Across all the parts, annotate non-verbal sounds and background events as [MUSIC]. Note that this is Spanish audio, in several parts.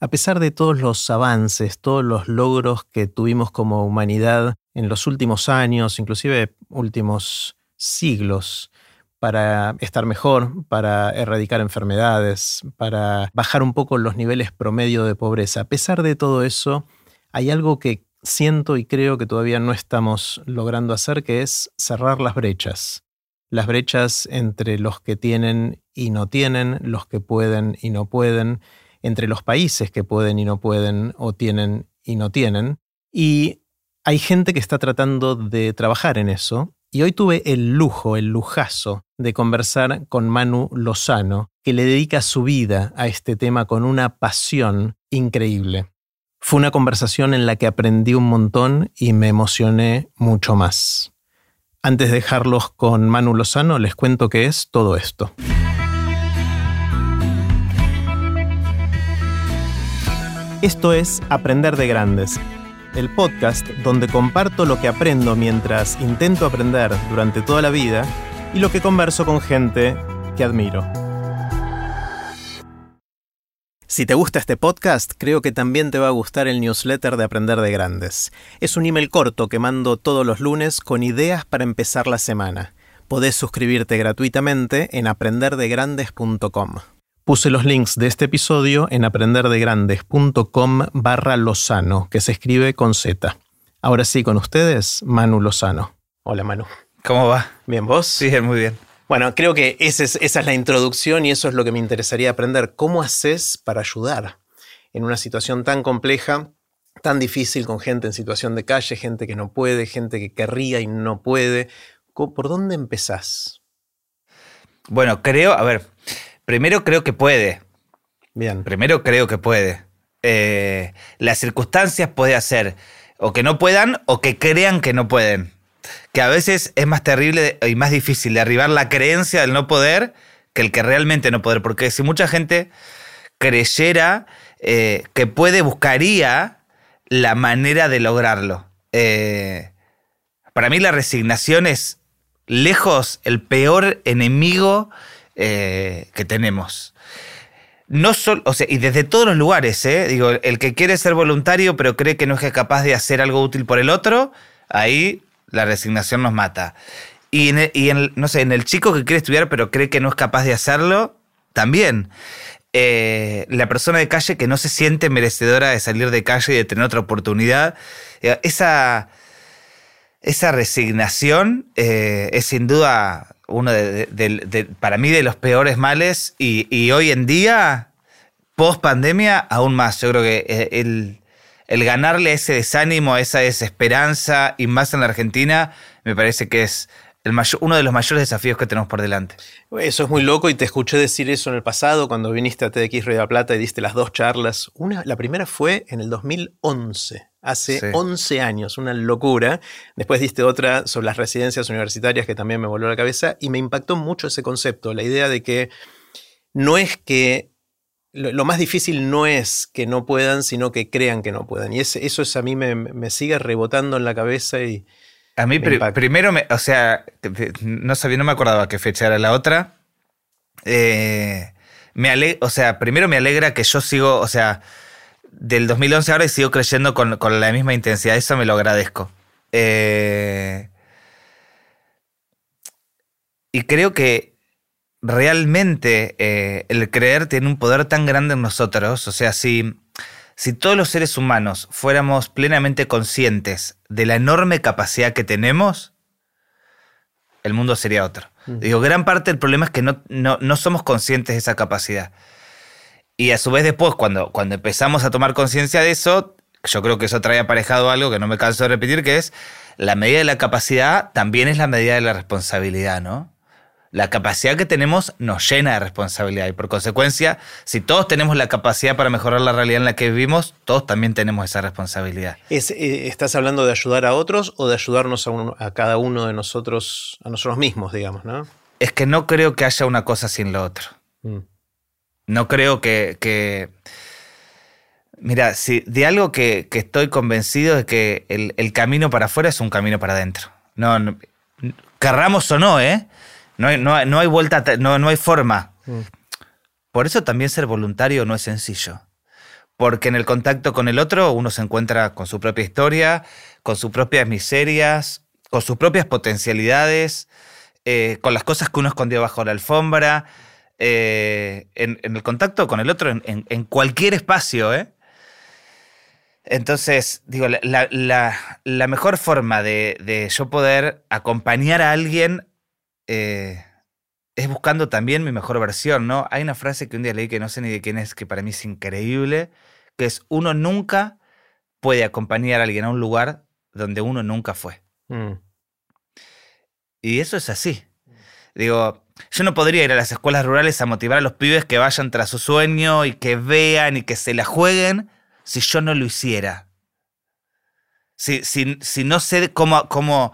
A pesar de todos los avances, todos los logros que tuvimos como humanidad en los últimos años, inclusive últimos siglos, para estar mejor, para erradicar enfermedades, para bajar un poco los niveles promedio de pobreza. A pesar de todo eso, hay algo que siento y creo que todavía no estamos logrando hacer, que es cerrar las brechas. Las brechas entre los que tienen y no tienen, los que pueden y no pueden, entre los países que pueden y no pueden o tienen y no tienen. Y hay gente que está tratando de trabajar en eso y hoy tuve el lujo, el lujazo de conversar con Manu Lozano, que le dedica su vida a este tema con una pasión increíble. Fue una conversación en la que aprendí un montón y me emocioné mucho más. Antes de dejarlos con Manu Lozano, les cuento qué es todo esto. Esto es Aprender de Grandes, el podcast donde comparto lo que aprendo mientras intento aprender durante toda la vida y lo que converso con gente que admiro. Si te gusta este podcast, creo que también te va a gustar el newsletter de Aprender de Grandes. Es un email corto que mando todos los lunes con ideas para empezar la semana. Podés suscribirte gratuitamente en aprenderdegrandes.com. Puse los links de este episodio en aprenderdegrandes.com barra Lozano, que se escribe con Z. Ahora sí, con ustedes, Manu Lozano. Hola Manu. ¿Cómo va? ¿Bien vos? Sí, muy bien. Bueno, creo que esa es, esa es la introducción y eso es lo que me interesaría aprender. ¿Cómo haces para ayudar en una situación tan compleja, tan difícil, con gente en situación de calle, gente que no puede, gente que querría y no puede? ¿Por dónde empezás? Bueno, creo, a ver, Primero creo que puede. Bien. Primero creo que puede. Eh, las circunstancias puede hacer o que no puedan o que crean que no pueden. Que a veces es más terrible y más difícil derribar la creencia del no poder que el que realmente no poder. Porque si mucha gente creyera eh, que puede, buscaría la manera de lograrlo. Eh, para mí la resignación es lejos el peor enemigo eh, que tenemos. No solo, o sea, y desde todos los lugares, ¿eh? Digo, el que quiere ser voluntario pero cree que no es capaz de hacer algo útil por el otro, ahí la resignación nos mata. Y, en no sé, en el chico que quiere estudiar pero cree que no es capaz de hacerlo, también. Eh, la persona de calle que no se siente merecedora de salir de calle y de tener otra oportunidad. Esa, esa resignación es sin duda uno de, para mí de los peores males y, hoy en día, post pandemia, aún más. Yo creo que eh, el, el ganarle ese desánimo, esa desesperanza y más en la Argentina, me parece que es el mayor, uno de los mayores desafíos que tenemos por delante. Eso es muy loco y te escuché decir eso en el pasado cuando viniste a TDX Río de la Plata y diste las dos charlas. Una, la primera fue en el 2011 hace 11 años, una locura. Después diste otra sobre las residencias universitarias que también me voló la cabeza y me impactó mucho ese concepto, la idea de que no es que lo, más difícil no es que no puedan, sino que crean que no puedan. Y eso es a mí me, sigue rebotando en la cabeza y... A mí primero, me, o sea, no sabía, no me acordaba qué fecha era la otra. Eh, me o sea, primero me alegra que yo sigo, o sea, del 2011 ahora y sigo creyendo con, la misma intensidad. Eso me lo agradezco. Eh, y creo que realmente eh, el creer tiene un poder tan grande en nosotros. O sea, si, si todos los seres humanos fuéramos plenamente conscientes de la enorme capacidad que tenemos, el mundo sería otro. Digo, gran parte del problema es que no, no somos conscientes de esa capacidad. Y a su vez después, cuando, cuando empezamos a tomar conciencia de eso, yo creo que eso trae aparejado algo que no me canso de repetir, que es la medida de la capacidad también es la medida de la responsabilidad, ¿no? La capacidad que tenemos nos llena de responsabilidad y por consecuencia, si todos tenemos la capacidad para mejorar la realidad en la que vivimos, todos también tenemos esa responsabilidad. Eh, ¿Estás hablando de ayudar a otros o de ayudarnos a, cada uno de nosotros, a nosotros mismos, digamos, ¿no? Es que no creo que haya una cosa sin lo otro. Mm. No creo que, Mira, si de algo que, estoy convencido es que el, camino para afuera es un camino para adentro. No, querramos o no, ¿eh? No hay, no, hay vuelta, no, no hay forma. Mm. Por eso también ser voluntario no es sencillo. porque en el contacto con el otro uno se encuentra con su propia historia, con sus propias miserias, con sus propias potencialidades, eh, con las cosas que uno escondió bajo la alfombra, eh, en, el contacto con el otro, en, cualquier espacio. ¿eh? Entonces, digo, la, mejor forma de, yo poder acompañar a alguien es buscando también mi mejor versión, ¿no? Hay una frase que un día leí que no sé ni de quién es, que para mí es increíble, que es uno nunca puede acompañar a alguien a un lugar donde uno nunca fue. Mm. Y eso es así. Digo, yo no podría ir a las escuelas rurales a motivar a los pibes que vayan tras su sueño y que vean y que se la jueguen si yo no lo hiciera. Si, si, no sé cómo, cómo,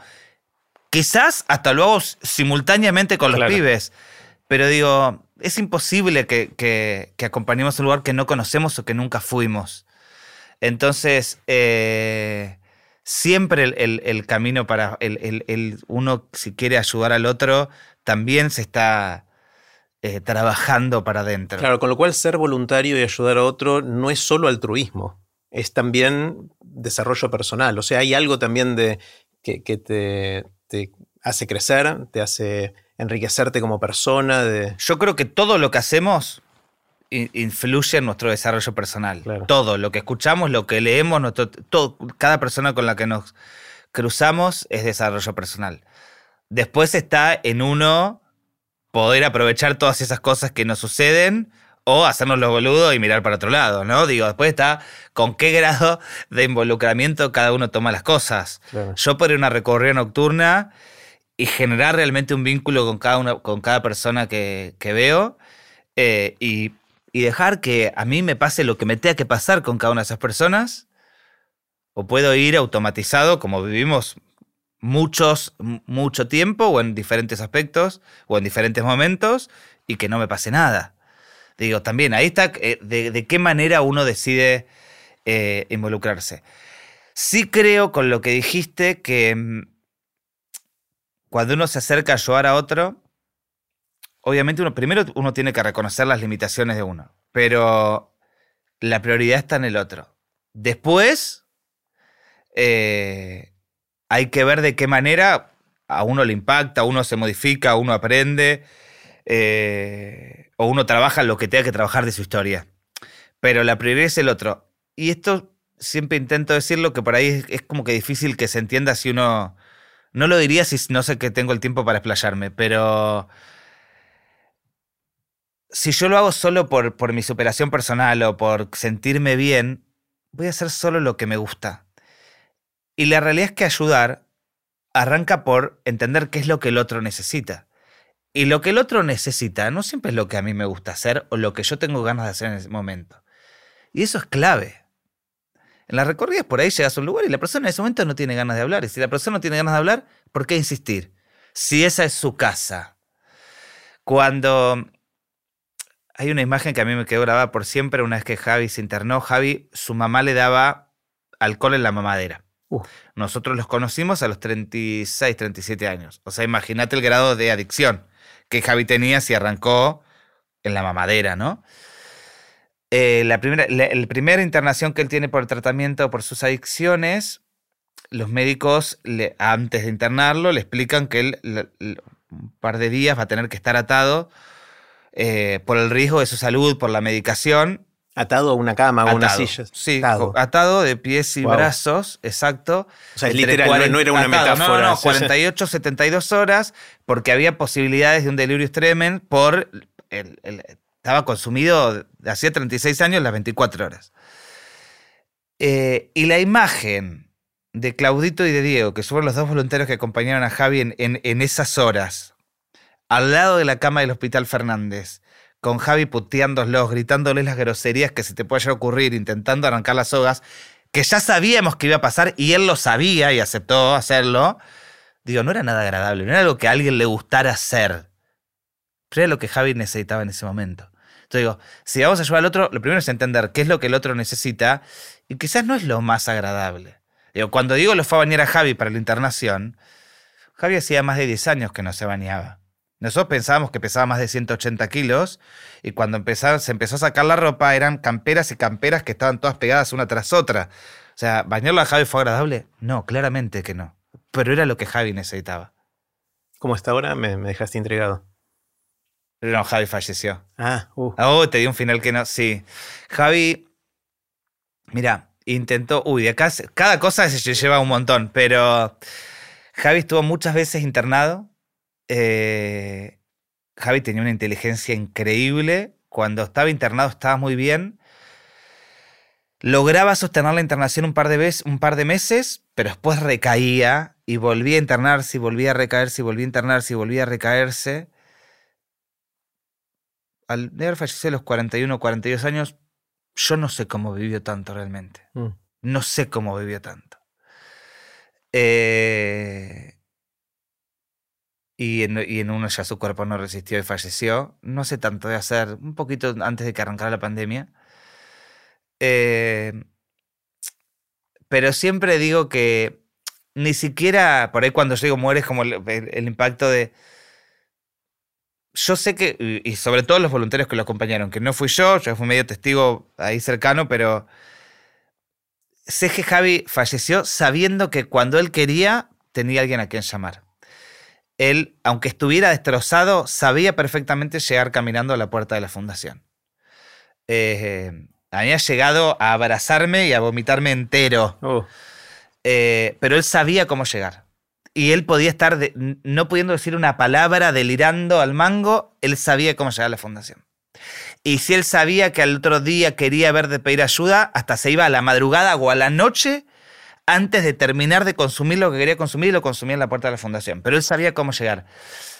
quizás hasta luego simultáneamente con los pibes, pero digo, es imposible que, acompañemos a un lugar que no conocemos o que nunca fuimos. Entonces, eh, siempre el, camino para el, uno, si quiere ayudar al otro, también se está eh, trabajando para adentro. Claro, con lo cual ser voluntario y ayudar a otro no es solo altruismo, es también desarrollo personal. O sea, hay algo también de que, te, te hace crecer, te hace enriquecerte como persona. De... Yo creo que todo lo que hacemos influye en nuestro desarrollo personal. Todo, lo que escuchamos, lo que leemos, nuestro, todo, cada persona con la que nos cruzamos es desarrollo personal. Después está en uno poder aprovechar todas esas cosas que nos suceden o hacernos los boludos y mirar para otro lado, ¿no? Digo, después está con qué grado de involucramiento cada uno toma las cosas. Yo por una recorrida nocturna y generar realmente un vínculo con cada, una, con cada persona que, veo eh, y, dejar que a mí me pase lo que me tenga que pasar con cada una de esas personas, o puedo ir automatizado como vivimos muchos, mucho tiempo o en diferentes aspectos o en diferentes momentos y que no me pase nada. Digo, también ahí está eh, de, qué manera uno decide eh, involucrarse. Sí creo con lo que dijiste que mm, cuando uno se acerca a ayudar a otro, obviamente uno, primero uno tiene que reconocer las limitaciones de uno, pero la prioridad está en el otro. Después, eh, hay que ver de qué manera a uno le impacta, a uno se modifica, a uno aprende, o uno trabaja lo que tenga que trabajar de su historia. Pero la prioridad es el otro. Y esto siempre intento decirlo que por ahí es como que difícil que se entienda si uno no lo diría si no sé que tengo el tiempo para explayarme, pero si yo lo hago solo por, por mi superación personal o por sentirme bien, voy a hacer solo lo que me gusta. Y la realidad es que ayudar arranca por entender qué es lo que el otro necesita. Y lo que el otro necesita no siempre es lo que a mí me gusta hacer o lo que yo tengo ganas de hacer en ese momento. Y eso es clave. En las recorridas por ahí llegas a un lugar y la persona en ese momento no tiene ganas de hablar. Y si la persona no tiene ganas de hablar, ¿por qué insistir? Si esa es su casa. Cuando hay una imagen que a mí me quedó grabada por siempre, una vez que Javi se internó, Javi, su mamá le daba alcohol en la mamadera. Nosotros los conocimos a los 36, 37 años. O sea, imagínate el grado de adicción que Javi tenía si arrancó en la mamadera, ¿no? Eh, la, primera, primera internación que él tiene por tratamiento por sus adicciones, los médicos, antes de internarlo, le explican que él un par de días va a tener que estar atado eh, por el riesgo de su salud, por la medicación. Atado a una cama o a una silla. Sí, atado. de pies y brazos, exacto. O sea, literal, no era una metáfora. No, no, 48, 72 horas, porque había posibilidades de un delirio extremen por el, estaba consumido hacía 36 años las 24 horas. Eh, y la imagen de Claudito y de Diego, que fueron los dos voluntarios que acompañaron a Javi en, esas horas, al lado de la cama del Hospital Fernández, con Javi puteándolos, gritándoles las groserías que se te puede ocurrir, intentando arrancar las sogas, que ya sabíamos que iba a pasar y él lo sabía y aceptó hacerlo. Digo, no era nada agradable, no era algo que a alguien le gustara hacer. Pero era lo que Javi necesitaba en ese momento. Entonces digo, si vamos a ayudar al otro, lo primero es entender qué es lo que el otro necesita y quizás no es lo más agradable. Digo, cuando digo lo fue a bañar a Javi para la internación, Javi hacía más de 10 años que no se bañaba. Nosotros pensábamos que pesaba más de 180 kilos y cuando se empezó a sacar la ropa eran camperas y camperas que estaban todas pegadas una tras otra. O sea, ¿bañarlo a Javi fue agradable? No, claramente que no. Pero era lo que Javi necesitaba. ¿Cómo está ahora? Me, dejaste intrigado. No, Javi falleció. Ah, uh. Oh, te di un final que no. Sí. Javi, mira, intentó. Uy, de acá cada cosa se lleva un montón, pero Javi estuvo muchas veces internado eh, Javi tenía una inteligencia increíble. Cuando estaba internado estaba muy bien. Lograba sostener la internación un par de veces, un par de meses, pero después recaía y volvía a internarse y volvía a recaerse y volvía a internarse y volvía a recaerse. Al haber fallecido a los 41 o 42 años, yo no sé cómo vivió tanto realmente. Mm. No sé cómo vivió tanto. Eh, y en, uno ya su cuerpo no resistió y falleció. No sé tanto de hacer, un poquito antes de que arrancara la pandemia. Eh, pero siempre digo que ni siquiera, por ahí cuando yo digo muere es como el, impacto de... Yo sé que, y sobre todo los voluntarios que lo acompañaron, que no fui yo, yo fui medio testigo ahí cercano, pero sé que Javi falleció sabiendo que cuando él quería tenía alguien a quien llamar él, aunque estuviera destrozado, sabía perfectamente llegar caminando a la puerta de la fundación. Eh, había llegado a abrazarme y a vomitarme entero. Oh. Eh, pero él sabía cómo llegar. Y él podía estar, no pudiendo decir una palabra, delirando al mango, él sabía cómo llegar a la fundación. Y si él sabía que al otro día quería ver de pedir ayuda, hasta se iba a la madrugada o a la noche antes de terminar de consumir lo que quería consumir lo consumía en la puerta de la fundación. Pero él sabía cómo llegar.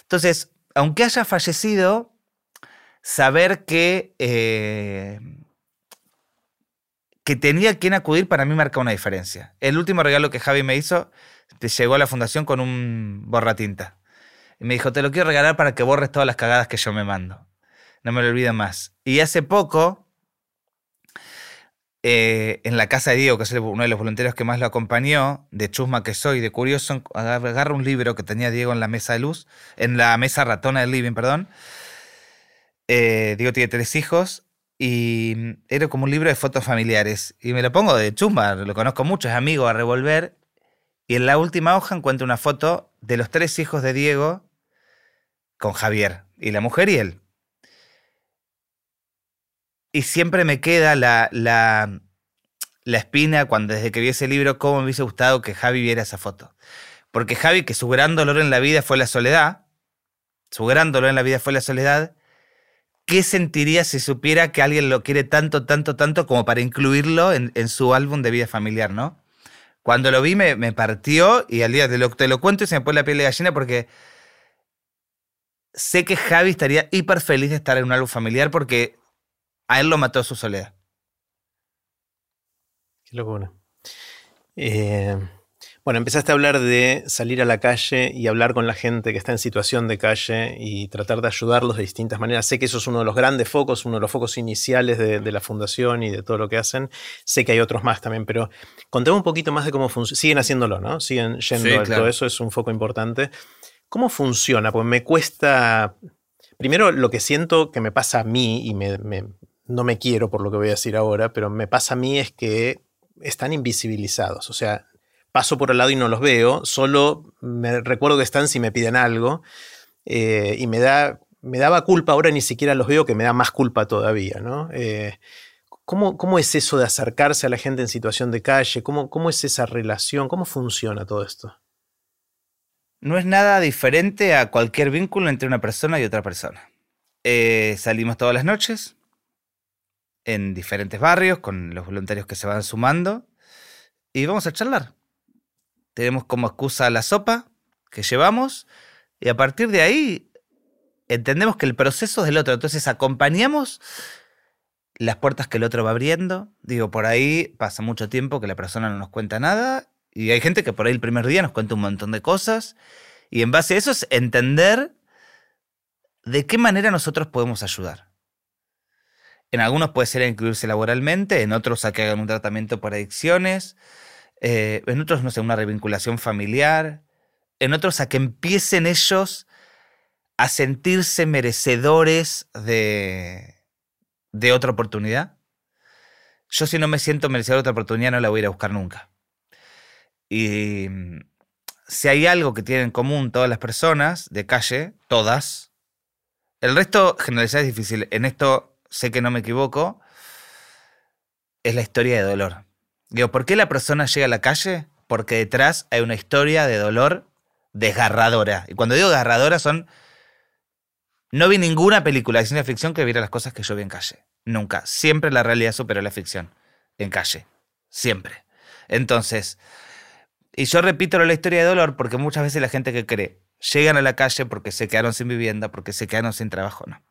Entonces, aunque haya fallecido, saber que, eh, que tenía quien acudir para mí marca una diferencia. El último regalo que Javi me hizo, llegó a la fundación con un borratinta. Y me dijo, te lo quiero regalar para que borres todas las cagadas que yo me mando. No me lo olvides más. Y hace poco, eh, en la casa de Diego, que es uno de los voluntarios que más lo acompañó, de chusma que soy, de curioso, agarra un libro que tenía Diego en la mesa de luz, en la mesa ratona del living, perdón. Eh, Diego tiene tres hijos y era como un libro de fotos familiares. Y me lo pongo de chusma, lo conozco mucho, es amigo a revolver. Y en la última hoja encuentro una foto de los tres hijos de Diego con Javier, y la mujer y él y siempre me queda la, la, la, espina cuando desde que vi ese libro, cómo me hubiese gustado que Javi viera esa foto. Porque Javi, que su gran dolor en la vida fue la soledad, su gran dolor en la vida fue la soledad, ¿qué sentiría si supiera que alguien lo quiere tanto, tanto, tanto como para incluirlo en, su álbum de vida familiar, ¿no? Cuando lo vi me, partió y al día te lo, te lo cuento y se me pone la piel de gallina porque sé que Javi estaría hiper feliz de estar en un álbum familiar porque a él lo mató su soledad. Qué locura. Eh, bueno, empezaste a hablar de salir a la calle y hablar con la gente que está en situación de calle y tratar de ayudarlos de distintas maneras. Sé que eso es uno de los grandes focos, uno de los focos iniciales de, la fundación y de todo lo que hacen. Sé que hay otros más también, pero contame un poquito más de cómo funciona. Siguen haciéndolo, ¿no? Siguen yendo a todo eso, es un foco importante. ¿Cómo funciona? Pues me cuesta. Primero, lo que siento que me pasa a mí y me, no me quiero por lo que voy a decir ahora, pero me pasa a mí es que están invisibilizados. O sea, paso por el lado y no los veo, solo me recuerdo que están si me piden algo eh, y me, da, me daba culpa, ahora ni siquiera los veo, que me da más culpa todavía, ¿no? Eh, ¿cómo, es eso de acercarse a la gente en situación de calle? ¿Cómo, ¿Cómo es esa relación? ¿Cómo funciona todo esto? No es nada diferente a cualquier vínculo entre una persona y otra persona. Eh, salimos todas las noches, en diferentes barrios con los voluntarios que se van sumando y vamos a charlar. Tenemos como excusa la sopa que llevamos y a partir de ahí entendemos que el proceso es del otro. Entonces acompañamos las puertas que el otro va abriendo. Digo, por ahí pasa mucho tiempo que la persona no nos cuenta nada y hay gente que por ahí el primer día nos cuenta un montón de cosas y en base a eso es entender de qué manera nosotros podemos ayudar. En algunos puede ser incluirse laboralmente, en otros a que hagan un tratamiento por adicciones, eh, en otros, no sé, una revinculación familiar, en otros a que empiecen ellos a sentirse merecedores de, de otra oportunidad. Yo si no me siento merecedor de otra oportunidad no la voy a ir a buscar nunca. Y mm, si hay algo que tienen en común todas las personas de calle, todas, el resto generalizar es difícil. En esto sé que no me equivoco, es la historia de dolor. Digo, ¿por qué la persona llega a la calle? Porque detrás hay una historia de dolor desgarradora. Y cuando digo desgarradora son... No vi ninguna película de ciencia ficción que viera las cosas que yo vi en calle. Nunca. Siempre la realidad superó la ficción. En calle. Siempre. Entonces, y yo repito la historia de dolor porque muchas veces la gente que cree llegan a la calle porque se quedaron sin vivienda, porque se quedaron sin trabajo. No.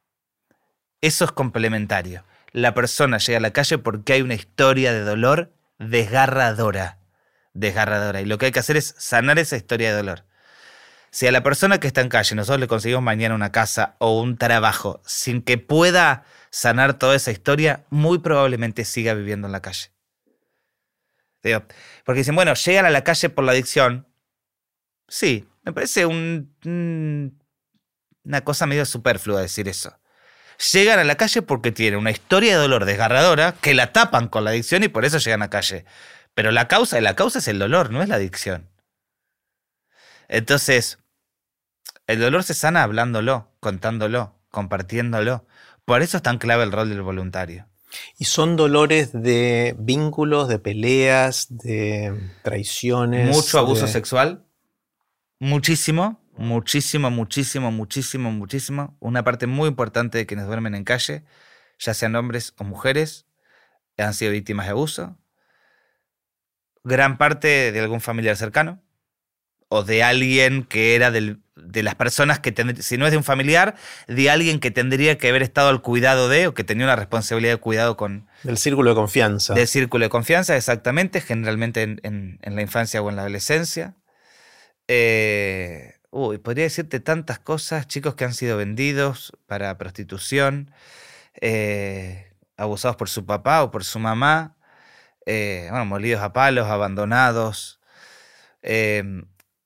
Eso es complementario. La persona llega a la calle porque hay una historia de dolor desgarradora. Desgarradora. Y lo que hay que hacer es sanar esa historia de dolor. Si a la persona que está en calle nosotros le conseguimos mañana una casa o un trabajo sin que pueda sanar toda esa historia, muy probablemente siga viviendo en la calle. Porque dicen, bueno, llegan a la calle por la adicción. Sí, me parece un, una cosa medio superflua decir eso. Llegan a la calle porque tienen una historia de dolor desgarradora que la tapan con la adicción y por eso llegan a la calle. Pero la causa, la causa es el dolor, no es la adicción. Entonces, el dolor se sana hablándolo, contándolo, compartiéndolo. Por eso es tan clave el rol del voluntario. Y son dolores de vínculos, de peleas, de traiciones. Mucho abuso sexual. Muchísimo, muchísimo, muchísimo, muchísimo, muchísimo. Una parte muy importante de quienes duermen en calle, ya sean hombres o mujeres, han sido víctimas de abuso. Gran parte de algún familiar cercano o de alguien que era del de las personas que, si no es de un familiar, de alguien que tendría que haber estado al cuidado de o que tenía una responsabilidad de cuidado con... Del círculo de confianza. Del círculo de confianza, exactamente, generalmente en, la infancia o en la adolescencia. Eh, uy, podría decirte tantas cosas, chicos que han sido vendidos para prostitución, eh, abusados por su papá o por su mamá, eh, bueno, molidos a palos, abandonados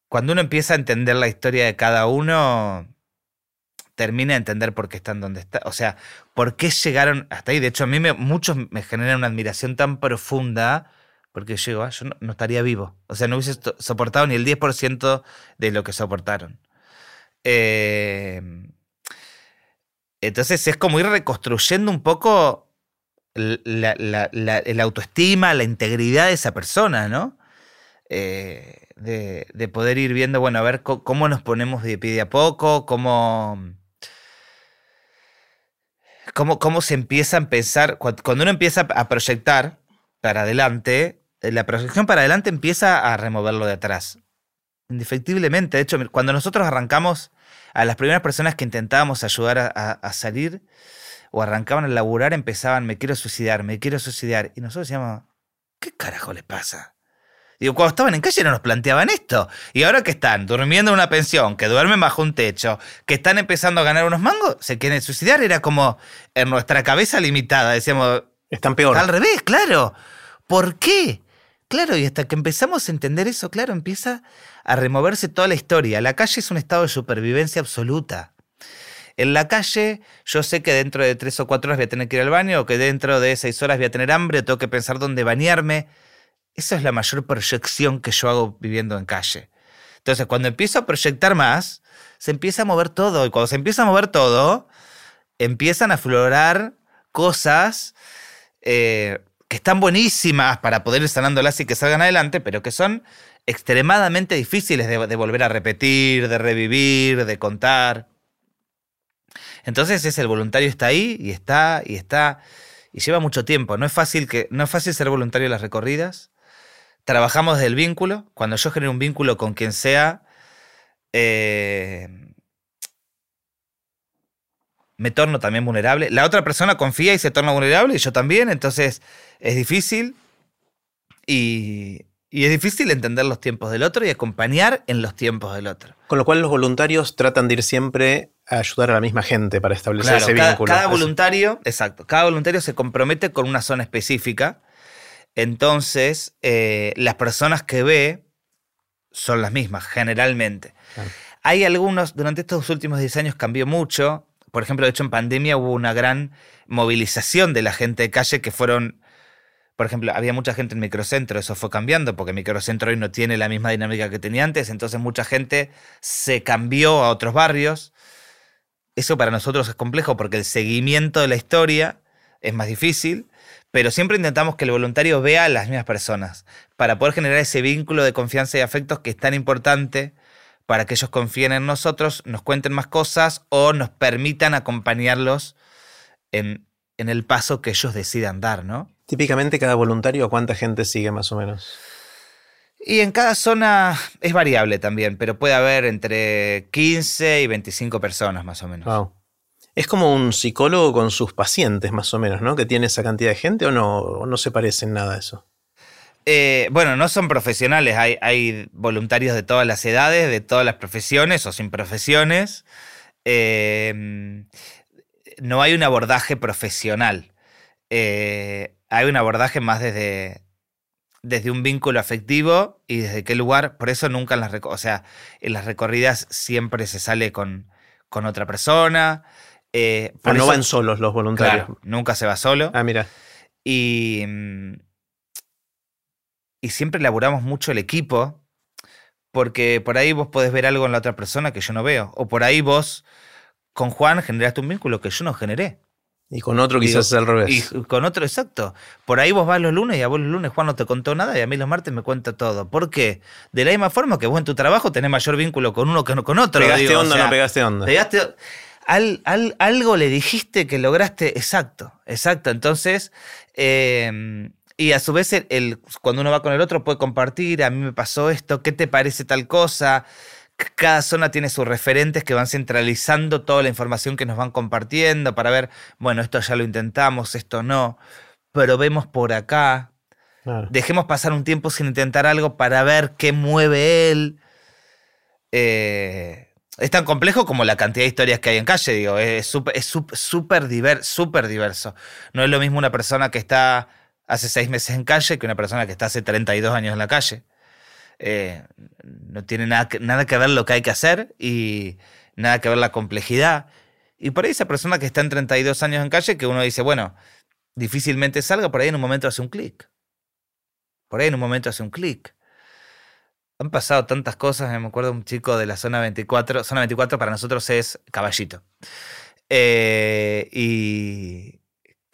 cuando uno empieza a entender la historia de cada uno, termina de entender por qué están donde están. O sea, por qué llegaron hasta ahí. De hecho, a mí muchos me generan una admiración tan profunda porque yo ah, yo no, estaría vivo. O sea, no hubiese soportado ni el 10% de lo que soportaron. Em, entonces es como ir reconstruyendo un poco la, la, autoestima, la integridad de esa persona, ¿no? Eh, de, poder ir viendo, bueno, a ver cómo nos ponemos de pie a poco, cómo, cómo, cómo se empieza a pensar, cuando uno empieza a proyectar para adelante, eh, la proyección para adelante empieza a removerlo de atrás. Indefectiblemente, de hecho, cuando nosotros arrancamos a las primeras personas que intentábamos ayudar a, salir o arrancaban a laburar, empezaban, me quiero suicidar, me quiero suicidar. Y nosotros decíamos, ¿qué carajo les pasa? Digo, cuando estaban en calle no nos planteaban esto. Y ahora que están durmiendo en una pensión, que duermen bajo un techo, que están empezando a ganar unos mangos, se quieren suicidar. Era como en nuestra cabeza limitada. Decíamos. Están peor. Al revés, claro. ¿Por qué? Claro, y hasta que empezamos a entender eso, claro, empieza a removerse toda la historia. La calle es un estado de supervivencia absoluta. En la calle, yo sé que dentro de tres o cuatro horas voy a tener que ir al baño, o que dentro de seis horas voy a tener hambre, o tengo que pensar dónde bañarme. Esa es la mayor proyección que yo hago viviendo en calle. Entonces, cuando empiezo a proyectar más, se empieza a mover todo. Y cuando se empieza a mover todo, empiezan a aflorar cosas eh, que están buenísimas para poder ir sanándolas y que salgan adelante, pero que son extremadamente difíciles de, volver a repetir, de revivir, de contar. Entonces es el voluntario está ahí y está y está y lleva mucho tiempo. No es fácil que no es fácil ser voluntario en las recorridas trabajamos desde el vínculo. Cuando yo genero un vínculo con quien sea, eh, me torno también vulnerable. La otra persona confía y se torna vulnerable y yo también, entonces es difícil. Y, es difícil entender los tiempos del otro y acompañar en los tiempos del otro. Con lo cual los voluntarios tratan de ir siempre a ayudar a la misma gente para establecer ese vínculo. Cada voluntario, exacto, cada voluntario se compromete con una zona específica entonces, eh, las personas que ve son las mismas, generalmente. Hay algunos, durante estos últimos 10 años cambió mucho. Por ejemplo, de hecho, en pandemia hubo una gran movilización de la gente de calle que fueron. Por ejemplo, había mucha gente en microcentro, eso fue cambiando, porque microcentro hoy no tiene la misma dinámica que tenía antes, entonces mucha gente se cambió a otros barrios. Eso para nosotros es complejo porque el seguimiento de la historia es más difícil, pero siempre intentamos que el voluntario vea a las mismas personas para poder generar ese vínculo de confianza y afectos que es tan importante para que ellos confíen en nosotros, nos cuenten más cosas o nos permitan acompañarlos en, en el paso que ellos decidan dar, ¿no? Típicamente cada voluntario, ¿cuánta gente sigue más o menos? Y en cada zona es variable también, pero puede haber entre 15 y 25 personas más o menos. Wow. Es como un psicólogo con sus pacientes, más o menos, ¿no? Que tiene esa cantidad de gente o no, o no se parece en nada a eso. Eh, bueno, no son profesionales, hay, hay, voluntarios de todas las edades, de todas las profesiones o sin profesiones. Eh, no hay un abordaje profesional. Eh, hay un abordaje más desde, desde un vínculo afectivo y desde qué lugar. Por eso nunca en las, o sea, en las recorridas siempre se sale con, con otra persona. Eh, por no van solos los voluntarios. nunca se va solo. Ah, mira. Y, y siempre elaboramos mucho el equipo, porque por ahí vos podés ver algo en la otra persona que yo no veo. O por ahí vos con Juan generaste un vínculo que yo no generé. Y con otro quizás es al revés. Y con otro, exacto. Por ahí vos vas los lunes y a vos los lunes Juan no te contó nada y a mí los martes me cuenta todo. ¿Por qué? De la misma forma que vos en tu trabajo tenés mayor vínculo con uno que con otro. ¿Pegaste onda o no pegaste onda? Pegaste, al, algo le dijiste que lograste, exacto, exacto. Entonces, em, y a su vez, el, cuando uno va con el otro puede compartir, a mí me pasó esto, ¿qué te parece tal cosa? cada zona tiene sus referentes que van centralizando toda la información que nos van compartiendo para ver, bueno, esto ya lo intentamos, esto no, pero vemos por acá. Dejemos pasar un tiempo sin intentar algo para ver qué mueve él. Eh, es tan complejo como la cantidad de historias que hay en calle, digo, es súper es super diverso. No es lo mismo una persona que está hace seis meses en calle que una persona que está hace 32 años en la calle. Eh, no tiene nada que, nada que ver lo que hay que hacer y nada que ver la complejidad. Y por ahí esa persona que está en 32 años en calle, que uno dice, bueno, difícilmente salga, por ahí en un momento hace un clic. Por ahí en un momento hace un clic. Han pasado tantas cosas, me acuerdo un chico de la zona 24, zona 24 para nosotros es caballito. Eh, y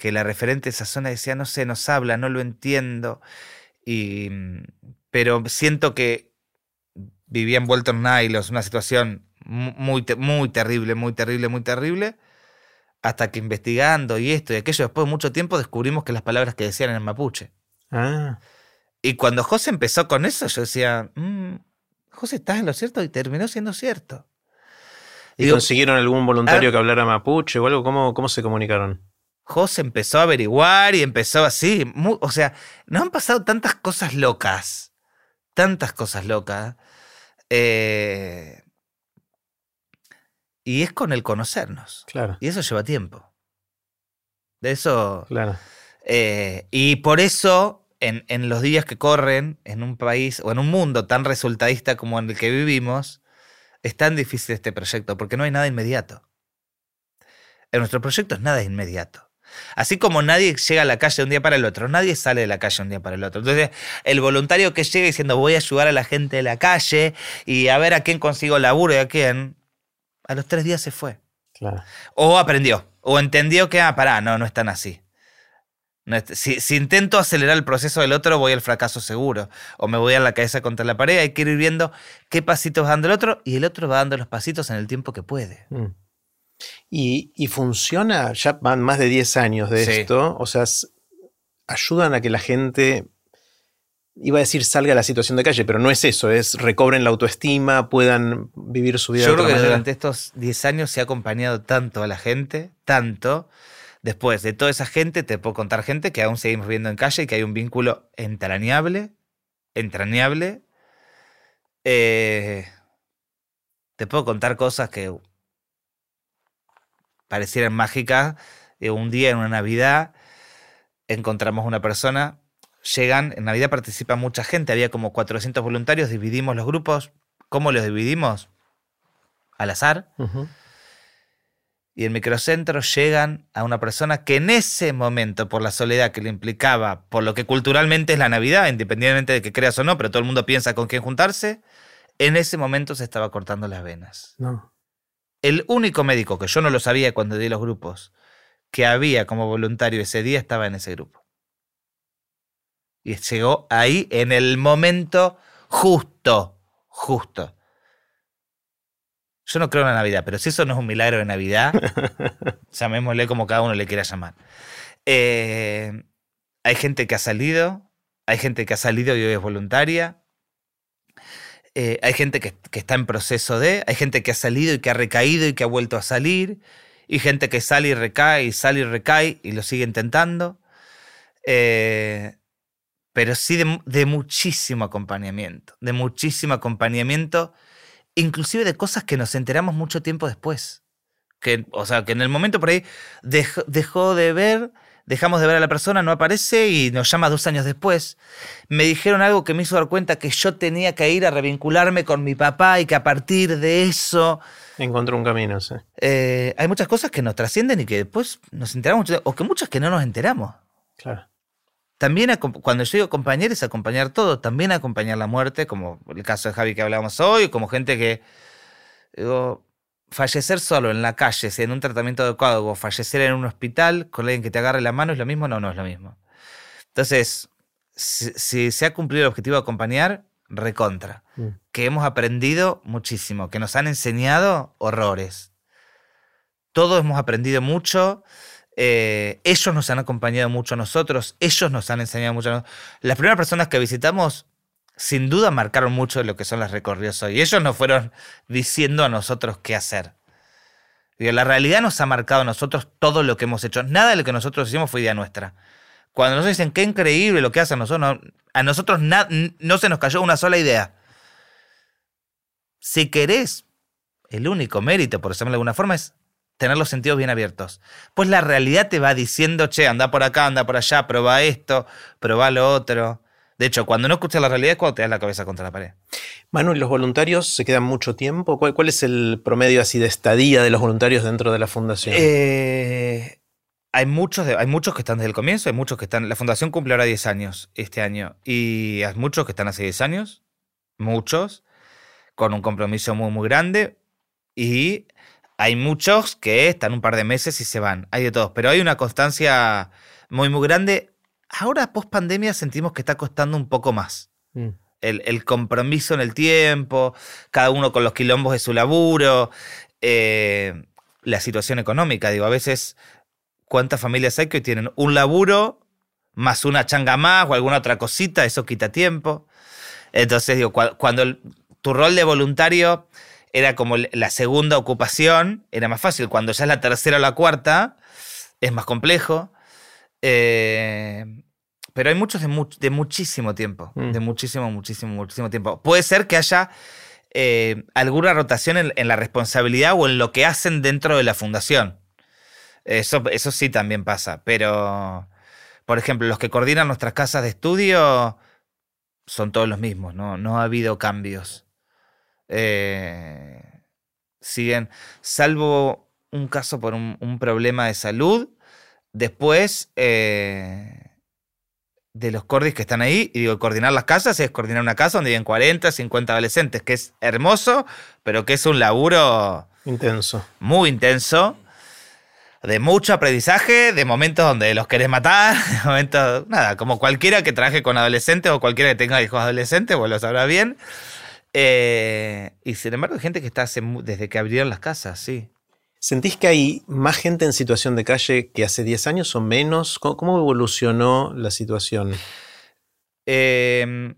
que la referente de esa zona decía, no sé, nos habla, no lo entiendo. Y pero siento que vivía envuelto en Nilos, una situación muy, muy terrible, muy terrible, muy terrible, hasta que investigando y esto y aquello, después de mucho tiempo descubrimos que las palabras que decían eran mapuche. Ah. Y cuando José empezó con eso, yo decía, mm, José, ¿estás en lo cierto? Y terminó siendo cierto. ¿Y consiguieron algún voluntario ah. que hablara mapuche o algo? ¿Cómo, cómo se comunicaron? José empezó a averiguar y empezó así. o sea, nos han pasado tantas cosas locas tantas cosas locas. Eh, y es con el conocernos. Claro. Y eso lleva tiempo. De eso. Claro. Eh, y por eso, en, en, los días que corren, en un país o en un mundo tan resultadista como en el que vivimos, es tan difícil este proyecto, porque no hay nada inmediato. En nuestro proyecto es nada inmediato. Así como nadie llega a la calle de un día para el otro, nadie sale de la calle un día para el otro. Entonces, el voluntario que llega diciendo voy a ayudar a la gente de la calle y a ver a quién consigo laburo y a quién, a los tres días se fue. O aprendió, o entendió que, ah, pará, no, no es tan así. si, si, intento acelerar el proceso del otro, voy al fracaso seguro. O me voy a la cabeza contra la pared. Hay que ir viendo qué pasitos va dando el otro y el otro va dando los pasitos en el tiempo que puede. Mm. Y, funciona, ya van más de 10 años de esto, o sea, ayudan a que la gente, iba a decir salga de la situación de calle, pero no es eso, es recobren la autoestima, puedan vivir su vida. Yo creo que durante estos 10 años se ha acompañado tanto a la gente, tanto. Después de toda esa gente, te puedo contar gente que aún seguimos viendo en calle y que hay un vínculo entrañable, entrañable. Eh, te puedo contar cosas que parecieran mágicas. Eh, un día en una Navidad encontramos una persona, llegan, en Navidad participa mucha gente, había como 400 voluntarios, dividimos los grupos. ¿Cómo los dividimos? al azar. Y en microcentro llegan a una persona que en ese momento, por la soledad que le implicaba, por lo que culturalmente es la Navidad, independientemente de que creas o no, pero todo el mundo piensa con quién juntarse, en ese momento se estaba cortando las venas. No. El único médico, que yo no lo sabía cuando di los grupos, que había como voluntario ese día estaba en ese grupo. Y llegó ahí en el momento justo, justo. Yo no creo en la Navidad, pero si eso no es un milagro de Navidad, [LAUGHS] llamémosle como cada uno le quiera llamar. Eh, hay gente que ha salido, hay gente que ha salido y hoy es voluntaria. Eh, hay gente que, está en proceso de, hay gente que ha salido y que ha recaído y que ha vuelto a salir, y gente que sale y recae y sale y recae y lo sigue intentando. Eh, pero sí de, de, muchísimo acompañamiento, de muchísimo acompañamiento, inclusive de cosas que nos enteramos mucho tiempo después. Que, o sea, que en el momento por ahí dejó, dejó de ver, dejamos de ver a la persona, no aparece y nos llama dos años después. Me dijeron algo que me hizo dar cuenta que yo tenía que ir a revincularme con mi papá y que a partir de eso... Encontró un camino, sí. Eh, hay muchas cosas que nos trascienden y que después nos enteramos, o que muchas que no nos enteramos. Claro. También cuando yo digo acompañar es acompañar todo, también acompañar la muerte, como el caso de Javi que hablábamos hoy, como gente que digo, fallecer solo en la calle, en un tratamiento adecuado, o fallecer en un hospital con alguien que te agarre la mano, ¿es lo mismo? No, no es lo mismo. Entonces, si, si se ha cumplido el objetivo de acompañar, recontra. Mm. Que hemos aprendido muchísimo, que nos han enseñado horrores. Todos hemos aprendido mucho. Eh, ellos nos han acompañado mucho a nosotros, ellos nos han enseñado mucho a nosotros. Las primeras personas que visitamos, sin duda, marcaron mucho de lo que son las recorridos hoy. Ellos nos fueron diciendo a nosotros qué hacer. La realidad nos ha marcado a nosotros todo lo que hemos hecho. Nada de lo que nosotros hicimos fue idea nuestra. Cuando nos dicen qué increíble lo que hacen nosotros, a nosotros no se nos cayó una sola idea. Si querés, el único mérito, por decirlo de alguna forma, es tener los sentidos bien abiertos. Pues la realidad te va diciendo, che, anda por acá, anda por allá, prueba esto, prueba lo otro. De hecho, cuando no escuchas la realidad es cuando te das la cabeza contra la pared. Manu, ¿los voluntarios se quedan mucho tiempo? ¿Cuál, cuál es el promedio así de estadía de los voluntarios dentro de la fundación? Eh, hay, muchos hay muchos que están desde el comienzo, hay muchos que están... La fundación cumple ahora 10 años este año y hay muchos que están hace 10 años, muchos, con un compromiso muy, muy grande y hay muchos que están un par de meses y se van, hay de todos, pero hay una constancia muy, muy grande. Ahora, post pandemia, sentimos que está costando un poco más. Mm. El, el, compromiso en el tiempo, cada uno con los quilombos de su laburo, eh, la situación económica. Digo, a veces, ¿cuántas familias hay que hoy tienen un laburo más una changa más o alguna otra cosita? Eso quita tiempo. Entonces, digo, cuando el, tu rol de voluntario era como la segunda ocupación, era más fácil. Cuando ya es la tercera o la cuarta, es más complejo. Eh, pero hay muchos de, de muchísimo tiempo, mm. de muchísimo, muchísimo, muchísimo tiempo. Puede ser que haya eh, alguna rotación en, en, la responsabilidad o en lo que hacen dentro de la fundación. Eso, eso sí también pasa, pero, por ejemplo, los que coordinan nuestras casas de estudio son todos los mismos, no, no ha habido cambios. Eh, siguen, salvo un caso por un, un problema de salud, después eh, de los cordis que están ahí, y digo, coordinar las casas es coordinar una casa donde viven 40, 50 adolescentes, que es hermoso, pero que es un laburo intenso. Muy intenso. De mucho aprendizaje, de momentos donde los querés matar, [LAUGHS] de momentos, nada, como cualquiera que trabaje con adolescentes o cualquiera que tenga hijos adolescentes, vos lo sabrás bien. Eh, y sin embargo, hay gente que está hace, desde que abrieron las casas, sí. ¿Sentís que hay más gente en situación de calle que hace 10 años o menos? ¿Cómo, evolucionó la situación? Eh,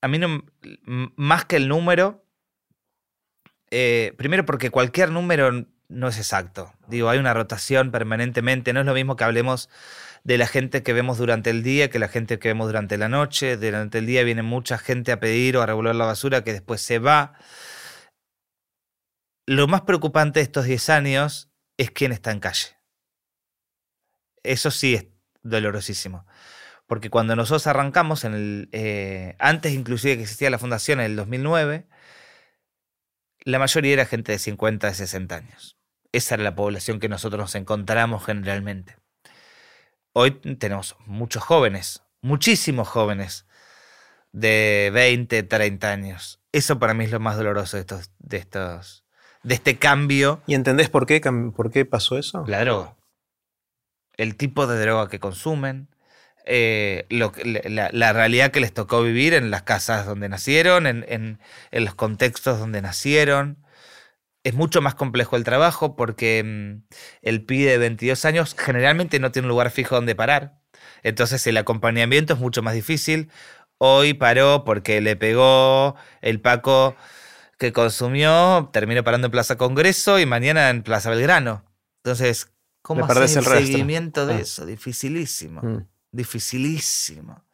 a mí más que el número, eh, primero porque cualquier número no es exacto. Digo, hay una rotación permanentemente, no es lo mismo que hablemos de la gente que vemos durante el día que la gente que vemos durante la noche. Durante el día viene mucha gente a pedir o a regular la basura que después se va. Lo más preocupante de estos 10 años es quién está en calle. Eso sí es dolorosísimo. Porque cuando nosotros arrancamos, eh, antes inclusive que existía la fundación en el 2009, la mayoría era gente de 50, de 60 años. Esa era la población que nosotros nos encontramos generalmente. Hoy tenemos muchos jóvenes, muchísimos jóvenes de 20, 30 años. Eso para mí es lo más doloroso de estos, de estos, de este cambio. ¿Y entendés por qué, por qué pasó eso? La droga. El tipo de droga que consumen, eh, lo, la, la, realidad que les tocó vivir en las casas donde nacieron, en, en, en, los contextos donde nacieron. Es mucho más complejo el trabajo porque mm, el pibe de 22 años generalmente no tiene un lugar fijo donde parar. Entonces el acompañamiento es mucho más difícil. Hoy paró porque le pegó el Paco que consumió, terminó parando en Plaza Congreso y mañana en Plaza Belgrano. Entonces, ¿cómo haces el, el seguimiento de ah. eso? Dificilísimo. Mm dificilísimo.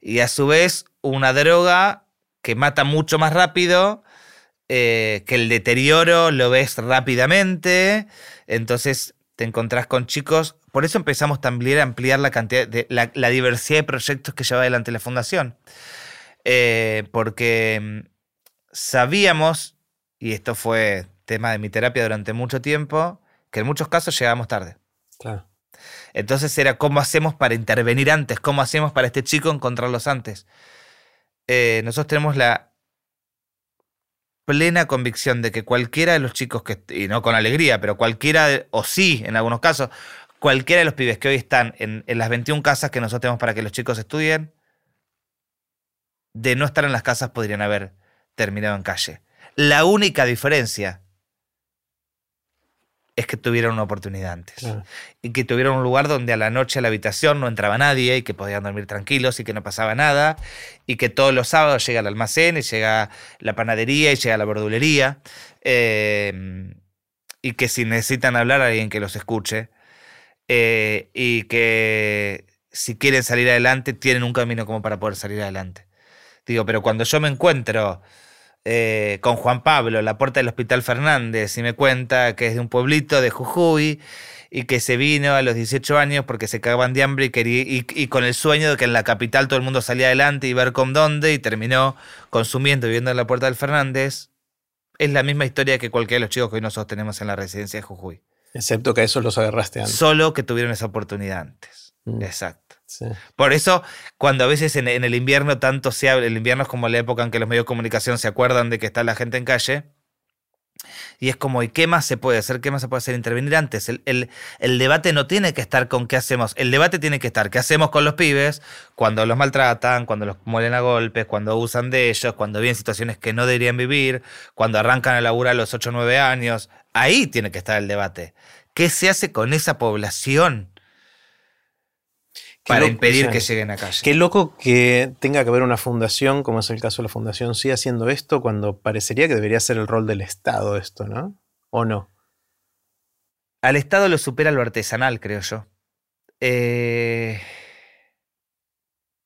Y a su vez, una droga que mata mucho más rápido, eh, que el deterioro lo ves rápidamente, entonces te encontrás con chicos. Por eso empezamos también a ampliar la cantidad de la, diversidad de proyectos que lleva adelante la fundación. Eh, porque mm, sabíamos, y esto fue tema de mi terapia durante mucho tiempo, que en muchos casos llegábamos tarde. Claro. Entonces era cómo hacemos para intervenir antes, cómo hacemos para este chico encontrarlos antes. Eh, nosotros tenemos la plena convicción de que cualquiera de los chicos que, y no con alegría, pero cualquiera, o sí, en algunos casos, cualquiera de los pibes que hoy están en, en las 21 casas que nosotros tenemos para que los chicos estudien, de no estar en las casas podrían haber terminado en calle. La única diferencia es que tuvieron una oportunidad antes. Y que tuvieron un lugar donde a la noche a la habitación no entraba nadie y que podían dormir tranquilos y que no pasaba nada. Y que todos los sábados llega el almacén y llega la panadería y llega la verdulería. Eh, y que si necesitan hablar, alguien que los escuche. Eh, y que si quieren salir adelante, tienen un camino como para poder salir adelante. Digo, pero cuando yo me encuentro eh, con Juan Pablo, la puerta del Hospital Fernández, y me cuenta que es de un pueblito de Jujuy y que se vino a los 18 años porque se cagaban de hambre y, quería, y, con el sueño de que en la capital todo el mundo salía adelante y ver con dónde, y terminó consumiendo y viviendo en la puerta del Fernández. Es la misma historia que cualquiera de los chicos que hoy nosotros tenemos en la residencia de Jujuy. Excepto que a esos los agarraste antes. Solo que tuvieron esa oportunidad antes. Mm. Exacto. Por eso, cuando a veces en, el invierno tanto se habla, el invierno es como la época en que los medios de comunicación se acuerdan de que está la gente en calle, y es como, ¿y qué más se puede hacer? ¿Qué más se puede hacer? Intervenir antes. El, debate no tiene que estar con qué hacemos. El debate tiene que estar qué hacemos con los pibes cuando los maltratan, cuando los muelen a golpes, cuando abusan de ellos, cuando viven situaciones que no deberían vivir, cuando arrancan a laburar a los 8 o 9 años. Ahí tiene que estar el debate. ¿Qué se hace con esa población? Para impedir que lleguen a calle. Qué loco que tenga que haber una fundación, como es el caso de la Fundación Sí, haciendo esto, cuando parecería que debería ser el rol del Estado esto, ¿no? ¿O no? Al Estado lo supera lo artesanal, creo yo. Eh,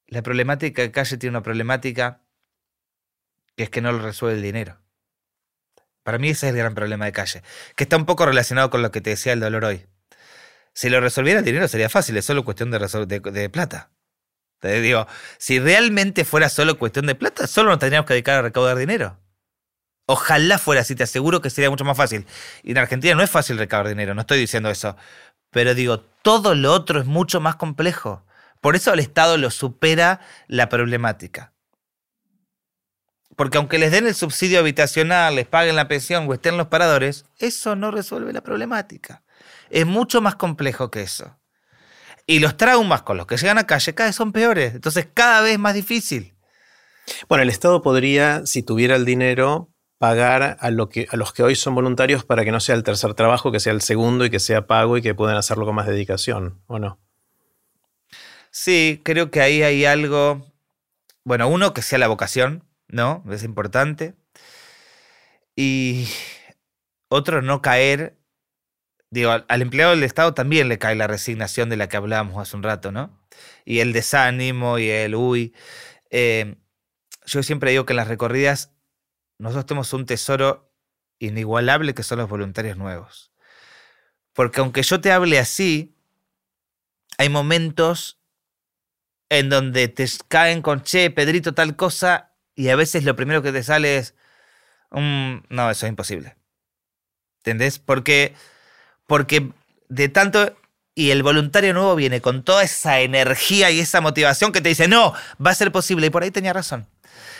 la problemática de calle tiene una problemática que es que no lo resuelve el dinero. Para mí ese es el gran problema de calle, que está un poco relacionado con lo que te decía el dolor hoy. Si lo resolviera el dinero sería fácil, es solo cuestión de, de, plata. Te digo, si realmente fuera solo cuestión de plata, solo nos tendríamos que dedicar a recaudar dinero. Ojalá fuera así, te aseguro que sería mucho más fácil. Y en Argentina no es fácil recaudar dinero, no estoy diciendo eso. Pero digo, todo lo otro es mucho más complejo. Por eso el Estado lo supera la problemática. Porque aunque les den el subsidio habitacional, les paguen la pensión o estén los paradores, eso no resuelve la problemática es mucho más complejo que eso. Y los traumas con los que llegan a calle cada vez son peores. Entonces cada vez más difícil. Bueno, el Estado podría, si tuviera el dinero, pagar a, lo que, a los que hoy son voluntarios para que no sea el tercer trabajo, que sea el segundo y que sea pago y que puedan hacerlo con más dedicación, ¿o no? Sí, creo que ahí hay algo. Bueno, uno, que sea la vocación, ¿no? Es importante. Y otro, no caer digo, al, empleado del Estado también le cae la resignación de la que hablábamos hace un rato, ¿no? Y el desánimo y el uy. Eh, yo siempre digo que en las recorridas nosotros tenemos un tesoro inigualable que son los voluntarios nuevos. Porque aunque yo te hable así, hay momentos en donde te caen con, che, Pedrito, tal cosa, y a veces lo primero que te sale es, Mm, no, eso es imposible. ¿Entendés? Porque, porque de tanto... Y el voluntario nuevo viene con toda esa energía y esa motivación que te dice, no, va a ser posible. Y por ahí tenía razón.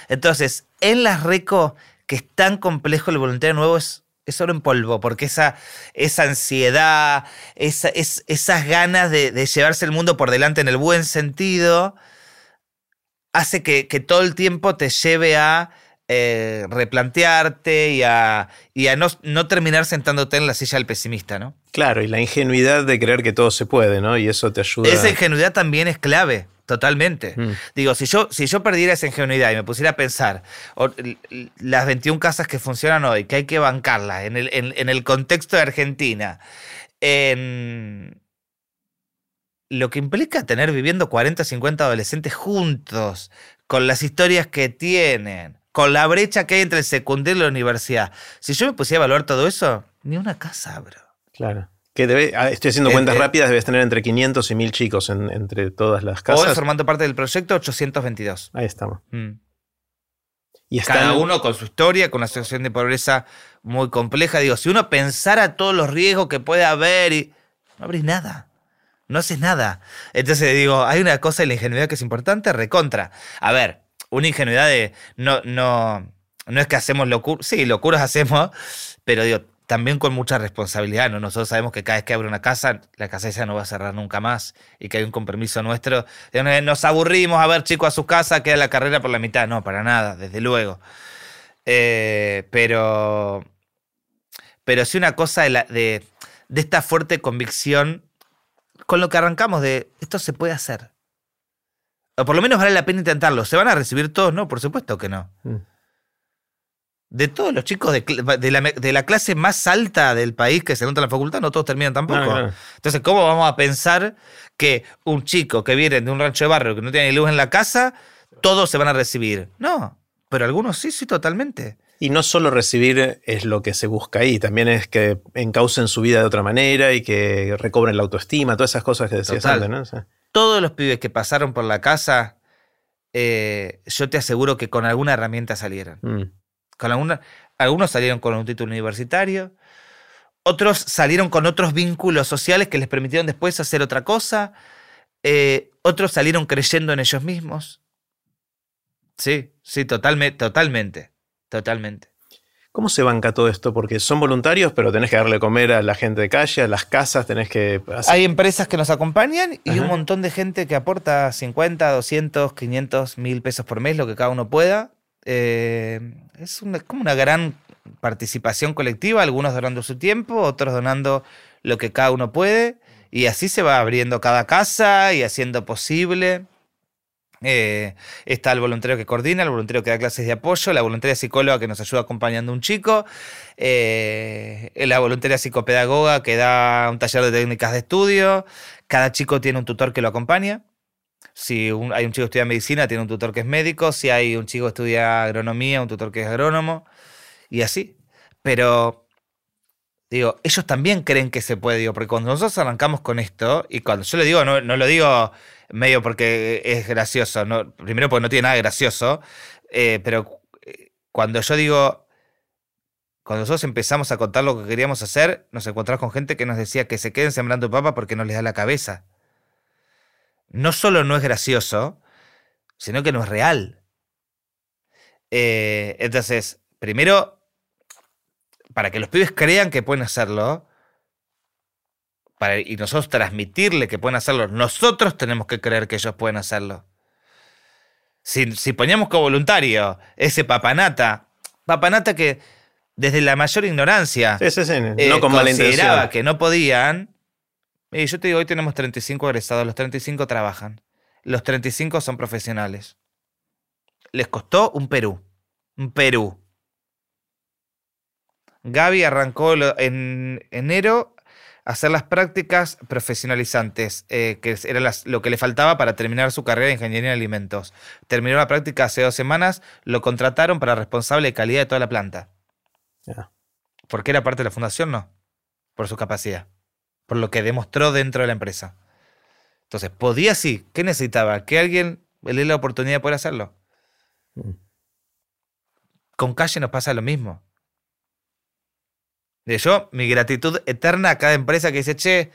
Entonces, en las RECO, que es tan complejo, el voluntario nuevo es, solo en polvo, porque esa, esa ansiedad, esa, es, esas ganas de, llevarse el mundo por delante en el buen sentido, hace que todo el tiempo te lleve a eh, replantearte y a, y a no, no, terminar sentándote en la silla del pesimista, ¿no? Claro, y la ingenuidad de creer que todo se puede, ¿no? Y eso te ayuda. Esa ingenuidad también es clave. Totalmente. Mm. Digo, si yo, si yo perdiera esa ingenuidad y me pusiera a pensar las 21 casas que funcionan hoy, que hay que bancarlas en el, en, en el contexto de Argentina, en lo que implica tener viviendo 40, 50 adolescentes juntos, con las historias que tienen, con la brecha que hay entre el secundario y la universidad. Si yo me pusiera a evaluar todo eso, ni una casa, bro. Claro. Que debe, ah, estoy haciendo cuentas rápidas, debes tener entre 500 y 1000 chicos entre todas las casas. Hoy, formando parte del proyecto, 822. Ahí estamos. Mm. Y Cada uno con su historia, con una situación de pobreza muy compleja. Digo, si uno pensara todos los riesgos que puede haber, y no abrís nada. No haces nada. Entonces digo, hay una cosa en la ingenuidad que es importante, recontra. A ver, una ingenuidad de no, no, no es que hacemos locuras, sí, locuras hacemos, pero digo, también con mucha responsabilidad, ¿no? Nosotros sabemos que cada vez que abre una casa, la casa esa no va a cerrar nunca más y que hay un compromiso nuestro. Nos aburrimos a ver chicos a su casa, queda la carrera por la mitad. No, para nada, desde luego. Eh, pero, pero sí una cosa de, de esta fuerte convicción con lo que arrancamos de esto se puede hacer. O por lo menos vale la pena intentarlo. ¿Se van a recibir todos? No, por supuesto que no. Mm. De todos los chicos de, la, clase más alta del país que se nota en la facultad, no todos terminan tampoco. Entonces, ¿cómo vamos a pensar que un chico que viene de un rancho de barrio que no tiene ni luz en la casa, todos se van a recibir? No, pero algunos sí, sí, totalmente. Y no solo recibir es lo que se busca ahí, también es que encaucen su vida de otra manera y que recobren la autoestima, todas esas cosas que decías antes, ¿no? Todos los pibes que pasaron por la casa, eh, yo te aseguro que con alguna herramienta salieron. Mm. Con alguna, algunos salieron con un título universitario, otros salieron con otros vínculos sociales que les permitieron después hacer otra cosa, eh, otros salieron creyendo en ellos mismos. Sí, sí, totalmente, totalmente, totalmente. ¿Cómo se banca todo esto? Porque son voluntarios, pero tenés que darle comer a la gente de calle, a las casas, tenés que... Hay empresas que nos acompañan y un montón de gente que aporta 50, 200, 500, mil pesos por mes, lo que cada uno pueda. Eh, es, como una gran participación colectiva, algunos donando su tiempo, otros donando lo que cada uno puede. Y así se va abriendo cada casa y haciendo posible. Eh, está el voluntario que coordina, el voluntario que da clases de apoyo, la voluntaria psicóloga que nos ayuda acompañando a un chico, eh, la voluntaria psicopedagoga que da un taller de técnicas de estudio. Cada chico tiene un tutor que lo acompaña. Si hay un chico que estudia medicina, tiene un tutor que es médico. Si hay un chico que estudia agronomía, un tutor que es agrónomo. Y así. Pero, digo, ellos también creen que se puede. Porque cuando nosotros arrancamos con esto, y cuando yo le digo, no, no lo digo medio porque es gracioso, ¿no? primero porque no tiene nada gracioso, eh, pero eh, cuando yo digo, cuando nosotros empezamos a contar lo que queríamos hacer, nos encontramos con gente que nos decía que se queden sembrando papa porque no les da la cabeza. No solo no es gracioso, sino que no es real. Eh, entonces, primero, para que los pibes crean que pueden hacerlo, y nosotros transmitirle que pueden hacerlo, nosotros tenemos que creer que ellos pueden hacerlo. Si, si poníamos como voluntario ese papanata, papanata que desde la mayor ignorancia eh, no consideraba que no podían, y yo te digo, hoy tenemos 35 egresados, los 35 trabajan, los 35 son profesionales. Les costó un Perú, un Perú. Gaby arrancó en enero hacer las prácticas profesionalizantes, eh, que era lo que le faltaba para terminar su carrera de ingeniería en alimentos. Terminó la práctica hace dos semanas, lo contrataron para responsable de calidad de toda la planta. ¿Por qué era parte de la fundación? No. Por su capacidad. Por lo que demostró dentro de la empresa. Entonces, podía sí. ¿Qué necesitaba? Que alguien le dé la oportunidad de poder hacerlo. Mm. con calle nos pasa lo mismo. De yo, mi gratitud eterna a cada empresa que dice, che,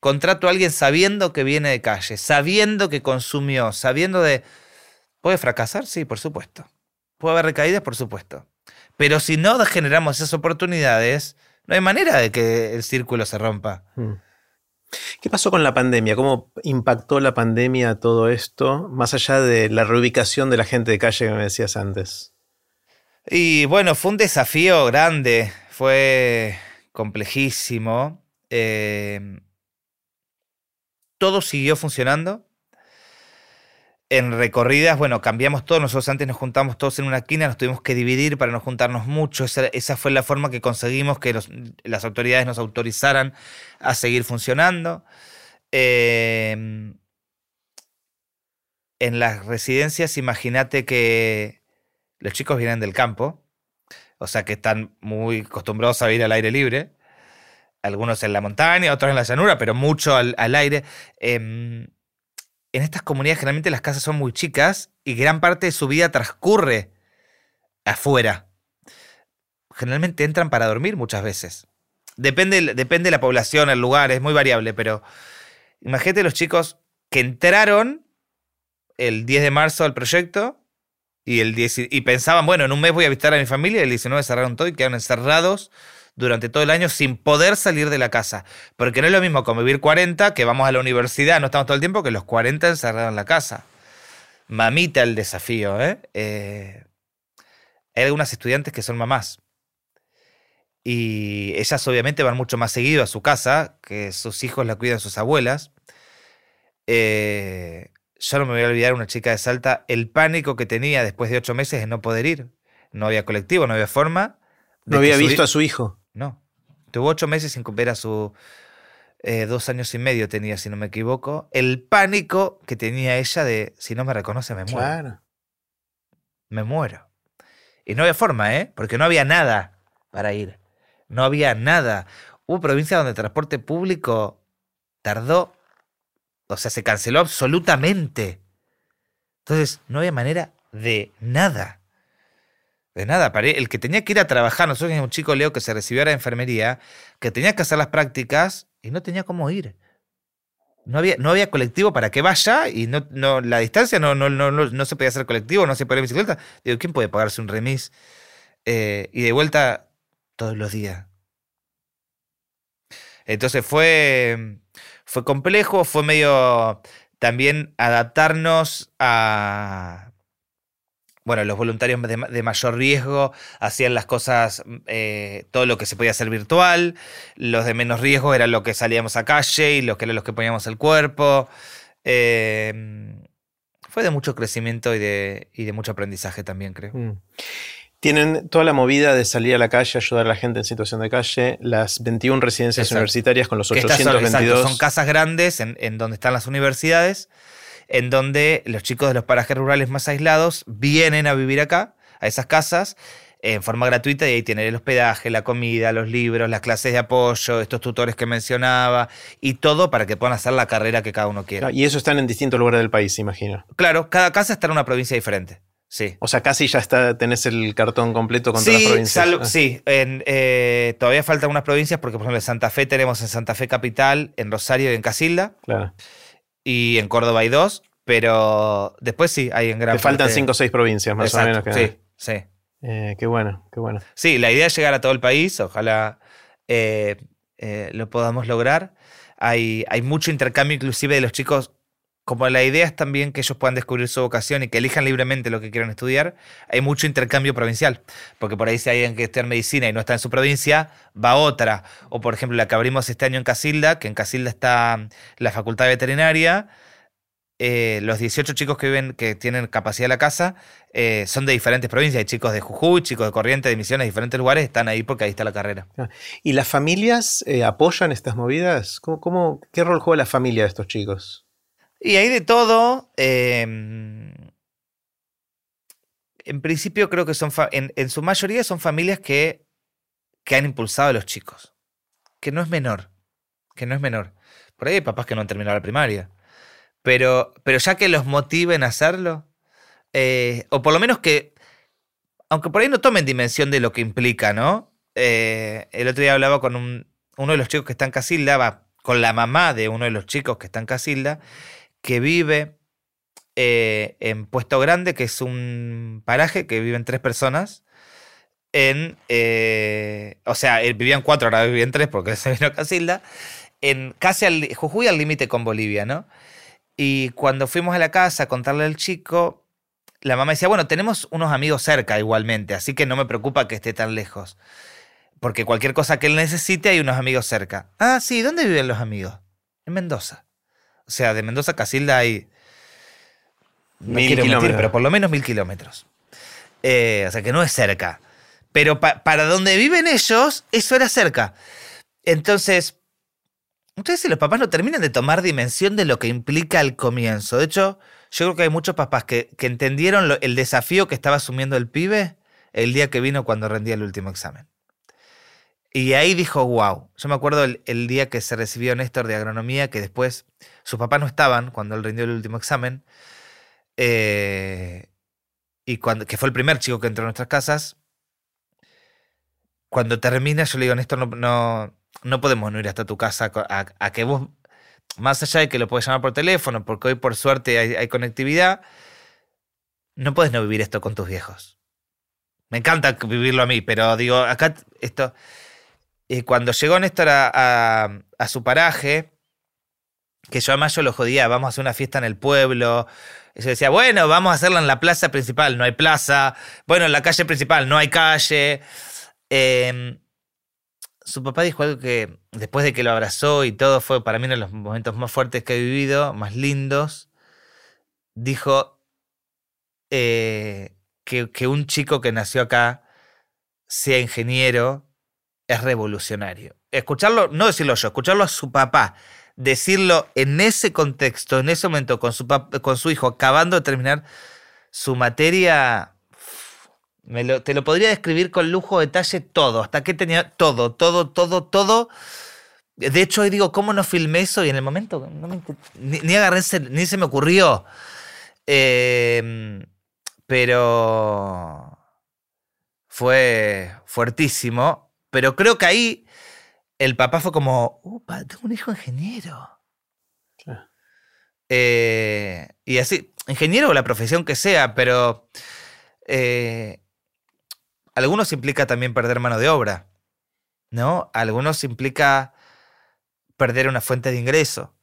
contrato a alguien sabiendo que viene de calle, sabiendo que consumió, sabiendo de... ¿Puede fracasar? Sí, por supuesto. ¿Puede haber recaídas? Por supuesto. Pero si no generamos esas oportunidades, no hay manera de que el círculo se rompa. Mm. ¿Qué pasó con la pandemia? ¿Cómo impactó la pandemia todo esto, más allá de la reubicación de la gente de calle que me decías antes? Y bueno, fue un desafío grande, fue complejísimo. Eh, todo siguió funcionando. En recorridas, bueno, cambiamos todo. Nosotros antes nos juntamos todos en una esquina, nos tuvimos que dividir para no juntarnos mucho. Esa, fue la forma que conseguimos que las autoridades nos autorizaran a seguir funcionando. Em, en las residencias, imagínate que los chicos vienen del campo, o sea que están muy acostumbrados a ir al aire libre algunos en la montaña, otros en la llanura, pero mucho al, aire. Em, en estas comunidades generalmente las casas son muy chicas y gran parte de su vida transcurre afuera. Generalmente entran para dormir muchas veces. Depende, depende de la población, el lugar, es muy variable, pero imagínate los chicos que entraron el 10 de marzo al proyecto y, el y pensaban, bueno, en un mes voy a visitar a mi familia, el 19 cerraron todo y quedaron encerrados durante todo el año sin poder salir de la casa. Porque no es lo mismo convivir 40, que vamos a la universidad, no estamos todo el tiempo, que los 40 encerrados en la casa. Mamita el desafío, ¿eh? ¿eh? Hay algunas estudiantes que son mamás. Y ellas obviamente van mucho más seguido a su casa, que sus hijos la cuidan sus abuelas. Eh, yo no me voy a olvidar una chica de Salta, el pánico que tenía después de ocho meses de no poder ir. No había colectivo, no había forma. No había visto a su hijo. No. Tuvo ocho meses sin cumplir a su. Eh, dos años y medio tenía, si no me equivoco. El pánico que tenía ella de si no me reconoce, me muero. Claro. Me muero. Y no había forma, ¿eh? Porque no había nada para ir. No había nada. Hubo provincias donde el transporte público tardó. O sea, se canceló absolutamente. Entonces, no había manera de nada. De nada, el que tenía que ir a trabajar, nosotros teníamos un chico Leo que se recibió a la enfermería, que tenía que hacer las prácticas y no tenía cómo ir. No había, no había colectivo para que vaya y no, no, la distancia no, no, no, no, se podía hacer colectivo, no se podía bicicleta. Digo, ¿quién puede pagarse un remis? Eh, y de vuelta todos los días. Entonces fue, fue complejo, fue medio también adaptarnos a, bueno, los voluntarios de, mayor riesgo hacían las cosas, eh, todo lo que se podía hacer virtual, los de menos riesgo eran los que salíamos a calle y los que eran los que poníamos el cuerpo. Em, fue de mucho crecimiento y de, de, mucho aprendizaje también, creo. Mm. Tienen toda la movida de salir a la calle, ayudar a la gente en situación de calle, las 21 residencias universitarias con los 822. Son, son casas grandes en, en donde están las universidades en donde los chicos de los parajes rurales más aislados vienen a vivir acá, a esas casas, en forma gratuita y ahí tienen el hospedaje, la comida, los libros, las clases de apoyo, estos tutores que mencionaba y todo para que puedan hacer la carrera que cada uno quiera. Y eso están en distintos lugares del país, imagino. Claro, cada casa está en una provincia diferente. Sí. O sea, casi ya está, tenés el cartón completo con todas las provincias. Ah. Sí, eh, todavía faltan unas provincias porque, por ejemplo, en Santa Fe tenemos en Santa Fe Capital, en Rosario y en Casilda. Claro y en Córdoba hay dos, pero después sí, hay en gran Te faltan cinco o seis provincias más o menos. sí, sí. Eh, qué bueno, qué bueno. Sí, la idea es llegar a todo el país, ojalá eh, lo podamos lograr. Hay, hay mucho intercambio inclusive de los chicos como la idea es también que ellos puedan descubrir su vocación y que elijan libremente lo que quieran estudiar, hay mucho intercambio provincial. Porque por ahí si hay alguien que estudia medicina y no está en su provincia, va otra. O por ejemplo, la que abrimos este año en Casilda, que en Casilda está la Facultad de Veterinaria. Eh, los 18 chicos que viven, que tienen capacidad de la casa, eh, son de diferentes provincias. Hay chicos de Jujuy, chicos de Corrientes, de Misiones, diferentes lugares, están ahí porque ahí está la carrera. Ah, ¿Y las familias eh, apoyan estas movidas? ¿Cómo, qué rol juega la familia de estos chicos? Y hay de todo. Em, en principio creo que son, en, su mayoría son familias que, que han impulsado a los chicos. Que no es menor. Que no es menor. Por ahí hay papás que no han terminado la primaria. Pero, pero ya que los motiven a hacerlo, eh, o por lo menos que aunque por ahí no tomen dimensión de lo que implica, ¿no? Eh, el otro día hablaba con un- uno de los chicos que está en Casilda, va, con la mamá de uno de los chicos que está en Casilda, que vive eh, en Puesto Grande, que es un paraje que viven tres personas. En, eh, o sea, él vivían cuatro, ahora viven tres porque [LAUGHS] se vino Casilda. En casi al, Jujuy al límite con Bolivia, ¿no? Y cuando fuimos a la casa a contarle al chico, la mamá decía, bueno, tenemos unos amigos cerca igualmente, así que no me preocupa que esté tan lejos. Porque cualquier cosa que él necesite hay unos amigos cerca. Ah, sí, ¿dónde viven los amigos? En Mendoza. O sea, de Mendoza a Casilda hay... No Mil mentir, kilómetros. pero por lo menos mil kilómetros. Eh, o sea, que no es cerca. Pero pa- para donde viven ellos, eso era cerca. Entonces, Muchas veces los papás no terminan de tomar dimensión de lo que implica el comienzo. De hecho, yo creo que hay muchos papás que, que entendieron lo- el desafío que estaba asumiendo el pibe el día que vino cuando rendía el último examen. Y ahí dijo, wow. Yo me acuerdo el, día que se recibió Néstor de agronomía, que después sus papás no estaban cuando él rindió el último examen. eh, y cuando, que fue el primer chico que entró a nuestras casas. Cuando termina, yo le digo, Néstor, no, no, no podemos no ir hasta tu casa a, que vos, más allá de que lo puedes llamar por teléfono, porque hoy por suerte hay conectividad, no puedes no vivir esto con tus viejos. Me encanta vivirlo a mí, pero digo, acá esto... Y cuando llegó Néstor a, a- a su paraje, que yo además yo lo jodía, vamos a hacer una fiesta en el pueblo. Y yo decía, bueno, vamos a hacerla en la plaza principal, no hay plaza. Bueno, en la calle principal, no hay calle. Eh, su papá dijo algo que después de que lo abrazó y todo fue para mí uno de los momentos más fuertes que he vivido, más lindos. Dijo eh, que un chico que nació acá sea ingeniero es revolucionario. Escucharlo, no decirlo yo, escucharlo a su papá, decirlo en ese contexto, en ese momento, con su, con su hijo acabando de terminar su materia, me lo- te lo podría describir con lujo, detalle, todo. Hasta que tenía todo, todo, todo, todo. De hecho, hoy digo, ¿cómo no filmé eso? Y en el momento no me ni, ni agarré, ni se me ocurrió. Eh, pero fue fuertísimo. Pero creo que ahí el papá fue como, upa, tengo un hijo ingeniero. Eh, y así, ingeniero o la profesión que sea, pero eh, algunos implica también perder mano de obra, ¿no? Algunos implica perder una fuente de ingreso.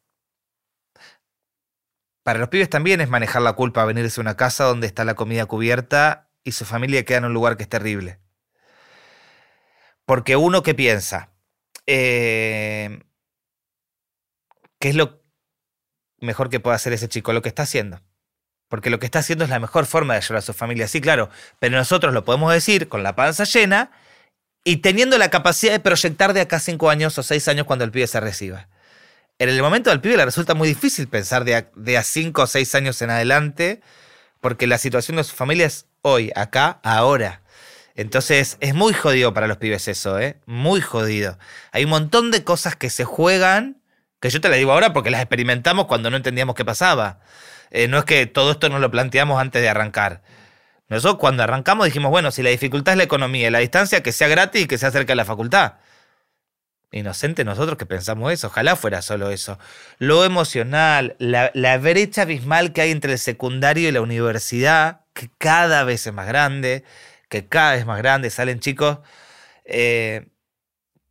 Para los pibes también es manejar la culpa, venirse a una casa donde está la comida cubierta y su familia queda en un lugar que es terrible. Porque uno que piensa, eh, ¿qué es lo mejor que puede hacer ese chico? Lo que está haciendo. Porque lo que está haciendo es la mejor forma de ayudar a su familia, sí, claro. Pero nosotros lo podemos decir con la panza llena y teniendo la capacidad de proyectar de acá cinco años o seis años cuando el pibe se reciba. En el momento del pibe le resulta muy difícil pensar de a, de a cinco o seis años en adelante, porque la situación de su familia es hoy, acá, ahora. Entonces es muy jodido para los pibes eso, ¿eh? Muy jodido. Hay un montón de cosas que se juegan, que yo te las digo ahora porque las experimentamos cuando no entendíamos qué pasaba. Eh, no es que todo esto nos lo planteamos antes de arrancar. Nosotros cuando arrancamos dijimos, bueno, si la dificultad es la economía y la distancia, que sea gratis y que sea cerca de la facultad. Inocente nosotros que pensamos eso, ojalá fuera solo eso. Lo emocional, la, la brecha abismal que hay entre el secundario y la universidad, que cada vez es más grande, que cada vez más grande, salen chicos eh,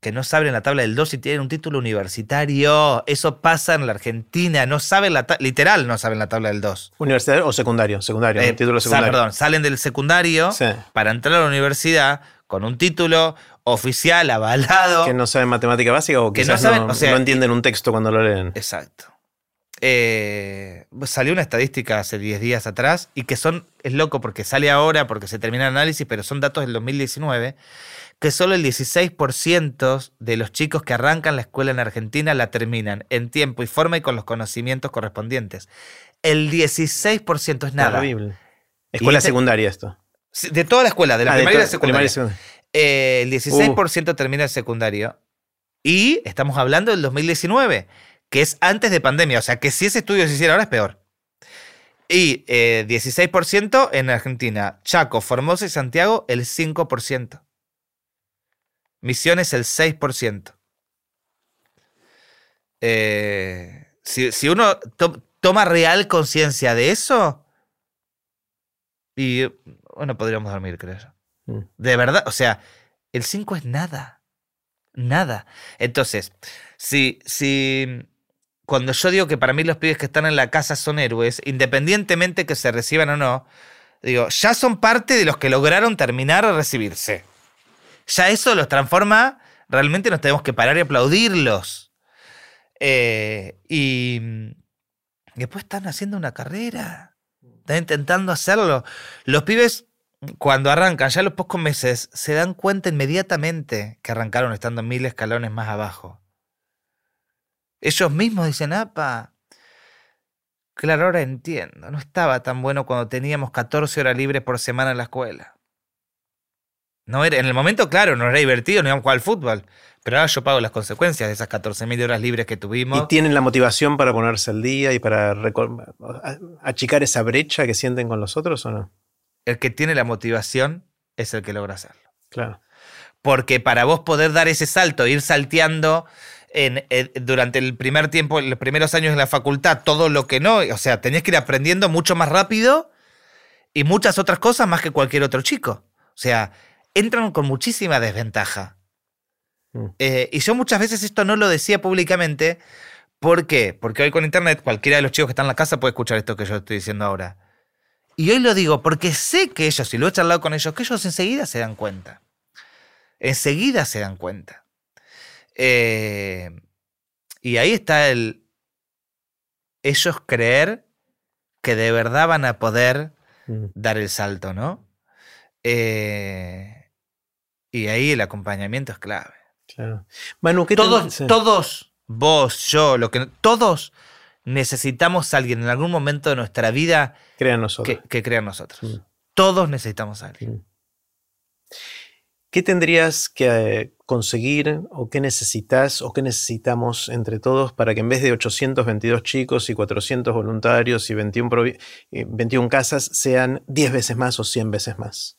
que no saben la tabla del 2 y tienen un título universitario. Eso pasa en la Argentina, no saben la literal no saben la tabla del 2. ¿Universidad o secundario? Secundario, Eh, título secundario. perdón, salen del secundario Sí. para entrar a la universidad con un título oficial, avalado. Que no saben matemática básica o Que no no, saben, o sea, no entienden un texto cuando lo leen. Exacto. Eh, salió una estadística hace 10 días atrás y que son, es loco porque sale ahora, porque se termina el análisis, pero son datos del 2019, que solo el 16% de los chicos que arrancan la escuela en Argentina la terminan en tiempo y forma y con los conocimientos correspondientes. El 16% es nada. Terrible. Escuela este- secundaria esto. De toda la escuela, de la Ah, de primaria y la to- secundaria. primaria y secundaria. Eh, el 16% termina el secundario. Y estamos hablando del 2019, que es antes de pandemia. O sea, que si ese estudio se hiciera ahora es peor. Y eh, 16% en Argentina. Chaco, Formosa y Santiago, el 5%. Misiones, el 6%. Eh, si, si uno to- toma real conciencia de eso, y bueno, podríamos dormir, creo yo. Mm. De verdad, o sea, el 5 es nada. Nada. Entonces, si, si cuando yo digo que para mí los pibes que están en la casa son héroes, independientemente que se reciban o no, digo, ya son parte de los que lograron terminar o recibirse. Ya eso los transforma, realmente nos tenemos que parar y aplaudirlos. Eh, y después están haciendo una carrera, están intentando hacerlo. Los pibes, cuando arrancan, ya a los pocos meses, se dan cuenta inmediatamente que arrancaron estando mil escalones más abajo. Ellos mismos dicen, apa, claro, ahora entiendo, no estaba tan bueno cuando teníamos 14 horas libres por semana en la escuela. No era, en el momento, claro, no era divertido, no íbamos a jugar al fútbol. Pero ahora yo pago las consecuencias de esas 14.000 horas libres que tuvimos. ¿Y tienen la motivación para ponerse al día y para achicar esa brecha que sienten con los otros o no? El que tiene la motivación es el que logra hacerlo. Claro. Porque para vos poder dar ese salto, ir salteando en, en- durante el primer tiempo, los primeros años en la facultad, todo lo que no, o sea, tenías que ir aprendiendo mucho más rápido y muchas otras cosas más que cualquier otro chico. O sea, entran con muchísima desventaja. Mm. Eh, y yo muchas veces esto no lo decía públicamente. ¿Por qué? Porque hoy con internet cualquiera de los chicos que están en la casa puede escuchar esto que yo estoy diciendo ahora. Y hoy lo digo porque sé que ellos, y lo he charlado con ellos, que ellos enseguida se dan cuenta. Enseguida se dan cuenta. Eh, y ahí está el... Ellos creer que de verdad van a poder Mm. dar el salto, ¿no? Eh, y ahí el acompañamiento es clave. Claro. Manu, ¿qué Todos, todos, vos, yo, lo que todos necesitamos a alguien en algún momento de nuestra vida crean nosotros? que, que crea nosotros. Mm. Todos necesitamos a alguien. ¿Qué tendrías que conseguir o qué necesitas o qué necesitamos entre todos para que en vez de 822 chicos y 400 voluntarios y 21, provi- eh, 21 casas sean 10 veces más o 100 veces más?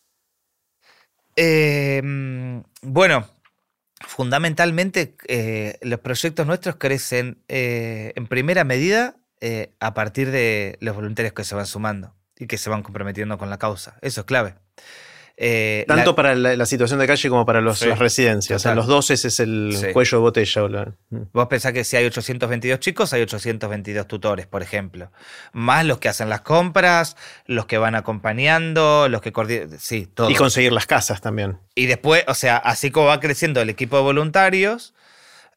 Mm, bueno, fundamentalmente eh, los proyectos nuestros crecen eh, en primera medida a partir de los voluntarios que se van sumando y que se van comprometiendo con la causa. Eso es clave. Eh, la- Tanto para la, la situación de calle como para los- Sí, las residencias. O sea, los dos ese es el Sí. cuello de botella. o la- mm. Vos pensás que si hay 822 chicos, hay 822 tutores, por ejemplo. Más los que hacen las compras, los que van acompañando, los que coordinan. Sí, todo. Y conseguir las casas también. Y después, o sea, así como va creciendo el equipo de voluntarios,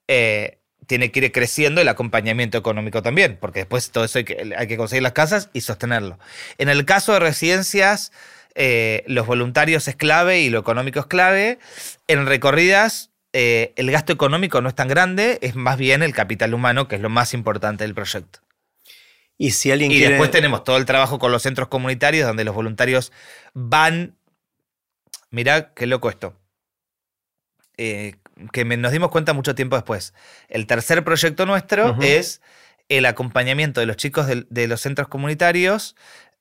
eh, tiene que ir creciendo el acompañamiento económico también, porque después todo eso hay que, hay que conseguir las casas y sostenerlo. En el caso de residencias, eh, los voluntarios es clave y lo económico es clave. En recorridas, eh, el gasto económico no es tan grande, es más bien el capital humano, que es lo más importante del proyecto. Y si alguien Y quiere. después tenemos todo el trabajo con los centros comunitarios, donde los voluntarios van. Mirá qué loco esto. Eh, que me- nos dimos cuenta mucho tiempo después. El tercer proyecto nuestro es el acompañamiento de los chicos de, los centros comunitarios,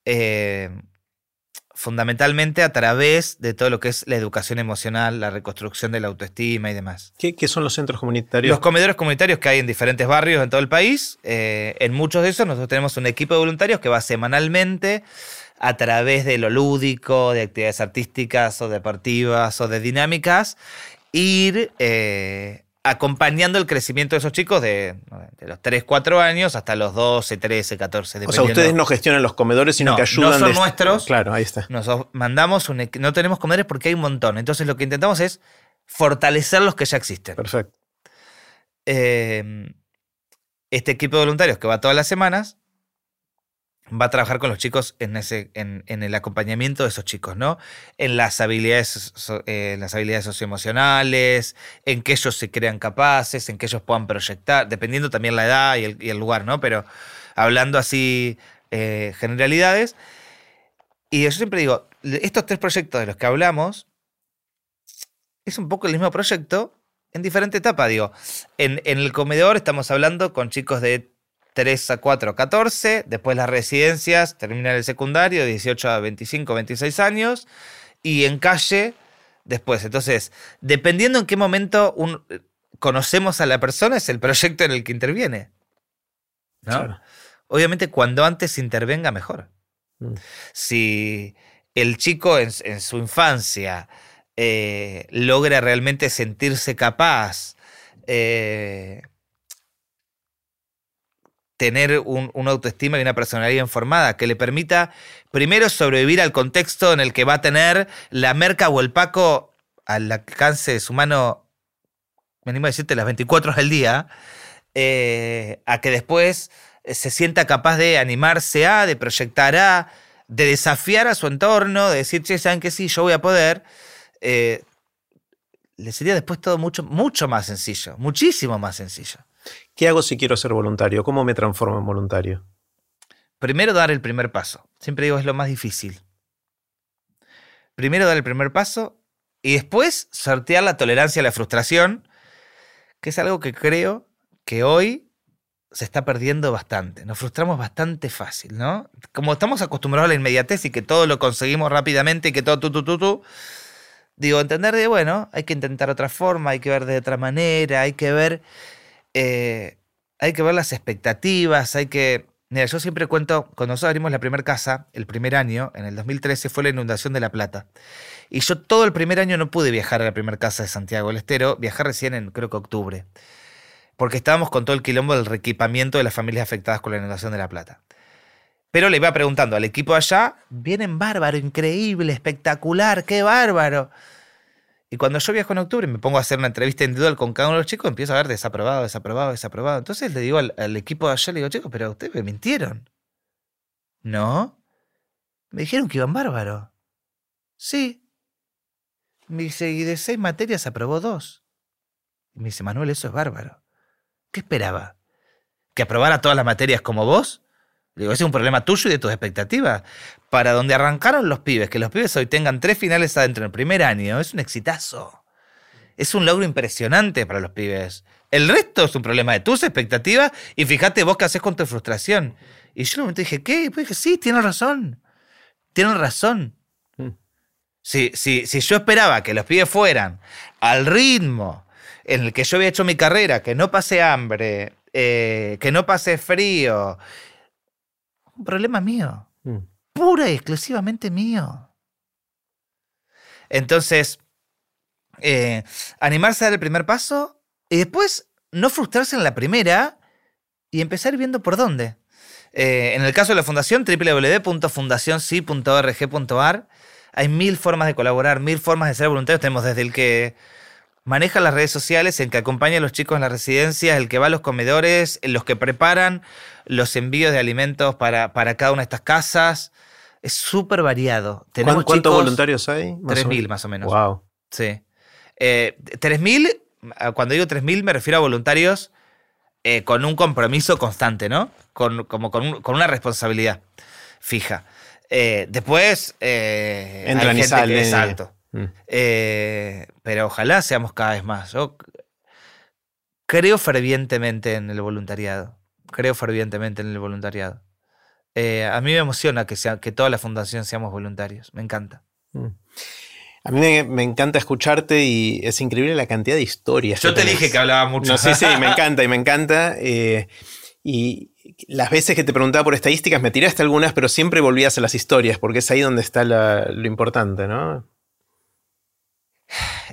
eh, fundamentalmente a través de todo lo que es la educación emocional, la reconstrucción de la autoestima y demás. ¿Qué, qué son los centros comunitarios? Los comedores comunitarios que hay en diferentes barrios en todo el país, eh, en muchos de esos nosotros tenemos un equipo de voluntarios que va semanalmente a través de lo lúdico, de actividades artísticas o deportivas o de dinámicas, ir eh, acompañando el crecimiento de esos chicos de, de los 3, 4 años hasta los 12, 13, 14. o sea, ustedes no gestionan los comedores, sino No, que no ayudan. son de- nuestros. Claro, ahí está. Nosotros mandamos un no tenemos comedores porque hay un montón. Entonces lo que intentamos es fortalecer los que ya existen. Perfecto. eh, este equipo de voluntarios que va todas las semanas va a trabajar con los chicos en, ese, en, en el acompañamiento de esos chicos, ¿no? En las habilidades, eh, las habilidades socioemocionales, en que ellos se crean capaces, en que ellos puedan proyectar, dependiendo también la edad y el, y el lugar, ¿no? Pero hablando así eh, generalidades. Y yo siempre digo, estos tres proyectos de los que hablamos es un poco el mismo proyecto en diferente etapa. Digo, en, en el comedor estamos hablando con chicos de 3 a 4 a 14, después las residencias, terminan el secundario, 18 a 25, 26 años, y en calle después. Entonces, dependiendo en qué momento conocemos a la persona, es el proyecto en el que interviene. Obviamente, cuando antes intervenga, mejor. Mm. Si el chico en, su infancia eh, logra realmente sentirse capaz, eh, tener una autoestima y una personalidad informada que le permita primero sobrevivir al contexto en el que va a tener la merca o el paco al alcance de su mano, me animo a decirte, las 24 horas del día, eh, a que después se sienta capaz de animarse a, de proyectar a, de desafiar a su entorno, de decir, che, ¿saben que sí? Yo voy a poder. Eh, le sería después todo mucho, mucho más sencillo, muchísimo más sencillo. ¿Qué hago si quiero ser voluntario? ¿Cómo me transformo en voluntario? Primero dar el primer paso. Siempre digo es lo más difícil. Primero dar el primer paso y después sortear la tolerancia a la frustración, que es algo que creo que hoy se está perdiendo bastante. Nos frustramos bastante fácil, ¿no? Como estamos acostumbrados a la inmediatez y que todo lo conseguimos rápidamente y que todo tú, tú, tú. Digo, entender de, bueno, hay que intentar otra forma, hay que ver de otra manera, hay que ver eh, hay que ver las expectativas, hay que... Mira, yo siempre cuento, cuando nosotros abrimos la primera casa, el primer año, en el 2013, fue la inundación de La Plata. Y yo todo el primer año no pude viajar a la primera casa de Santiago del Estero, viajé recién en, creo que octubre, porque estábamos con todo el quilombo del reequipamiento de las familias afectadas con la inundación de La Plata. Pero le iba preguntando al equipo allá, vienen bárbaro, increíble, espectacular, qué bárbaro. Y cuando yo viajo en octubre me pongo a hacer una entrevista individual con cada uno de los chicos, empiezo a ver desaprobado, desaprobado, desaprobado. Entonces le digo al, equipo de allá, le digo, chicos, pero ustedes me mintieron. ¿No? Me dijeron que iban bárbaro. Sí. Me dice, y de seis materias aprobó dos. Y me dice, Manuel, eso es bárbaro. ¿Qué esperaba? ¿Que aprobara todas las materias como vos? Digo, ese es un problema tuyo y de tus expectativas. Para donde arrancaron los pibes, que los pibes hoy tengan tres finales adentro en el primer año, es un exitazo. Es un logro impresionante para los pibes. El resto es un problema de tus expectativas y fíjate vos qué haces con tu frustración. Y yo me dije, ¿qué? Pues dije, sí, tienes razón. Tienes razón. Mm. Si, si, si yo esperaba que los pibes fueran al ritmo en el que yo había hecho mi carrera, que no pase hambre, eh, que no pase frío, un problema mío. Mm. Pura y exclusivamente mío. Entonces, eh, animarse a dar el primer paso y después no frustrarse en la primera y empezar viendo por dónde. Eh, en el caso de la fundación, www.fundacionsi.org.ar, hay mil formas de colaborar, mil formas de ser voluntarios. Tenemos desde el que maneja las redes sociales, el que acompaña a los chicos en las residencias, el que va a los comedores, los que preparan los envíos de alimentos para, para cada una de estas casas. Es súper variado. ¿Cuántos voluntarios hay? 3.000 más o menos. Wow. Sí. Eh, 3.000, cuando digo 3.000 me refiero a voluntarios eh, con un compromiso constante, ¿no? Con, como con, con una responsabilidad fija. Eh, después... Eh, Entran y salen. Exacto. Mm. Eh, pero ojalá seamos cada vez más. Yo creo fervientemente en el voluntariado. Creo fervientemente en el voluntariado. Eh, a mí me emociona que, sea, que toda la fundación seamos voluntarios. Me encanta. Mm. A mí me, encanta escucharte y es increíble la cantidad de historias. Yo te dije que hablaba mucho. No, sí, sí, me [LAUGHS] encanta y me encanta. Eh, y las veces que te preguntaba por estadísticas me tiraste algunas, pero siempre volvías a las historias, porque es ahí donde está lo importante, ¿no?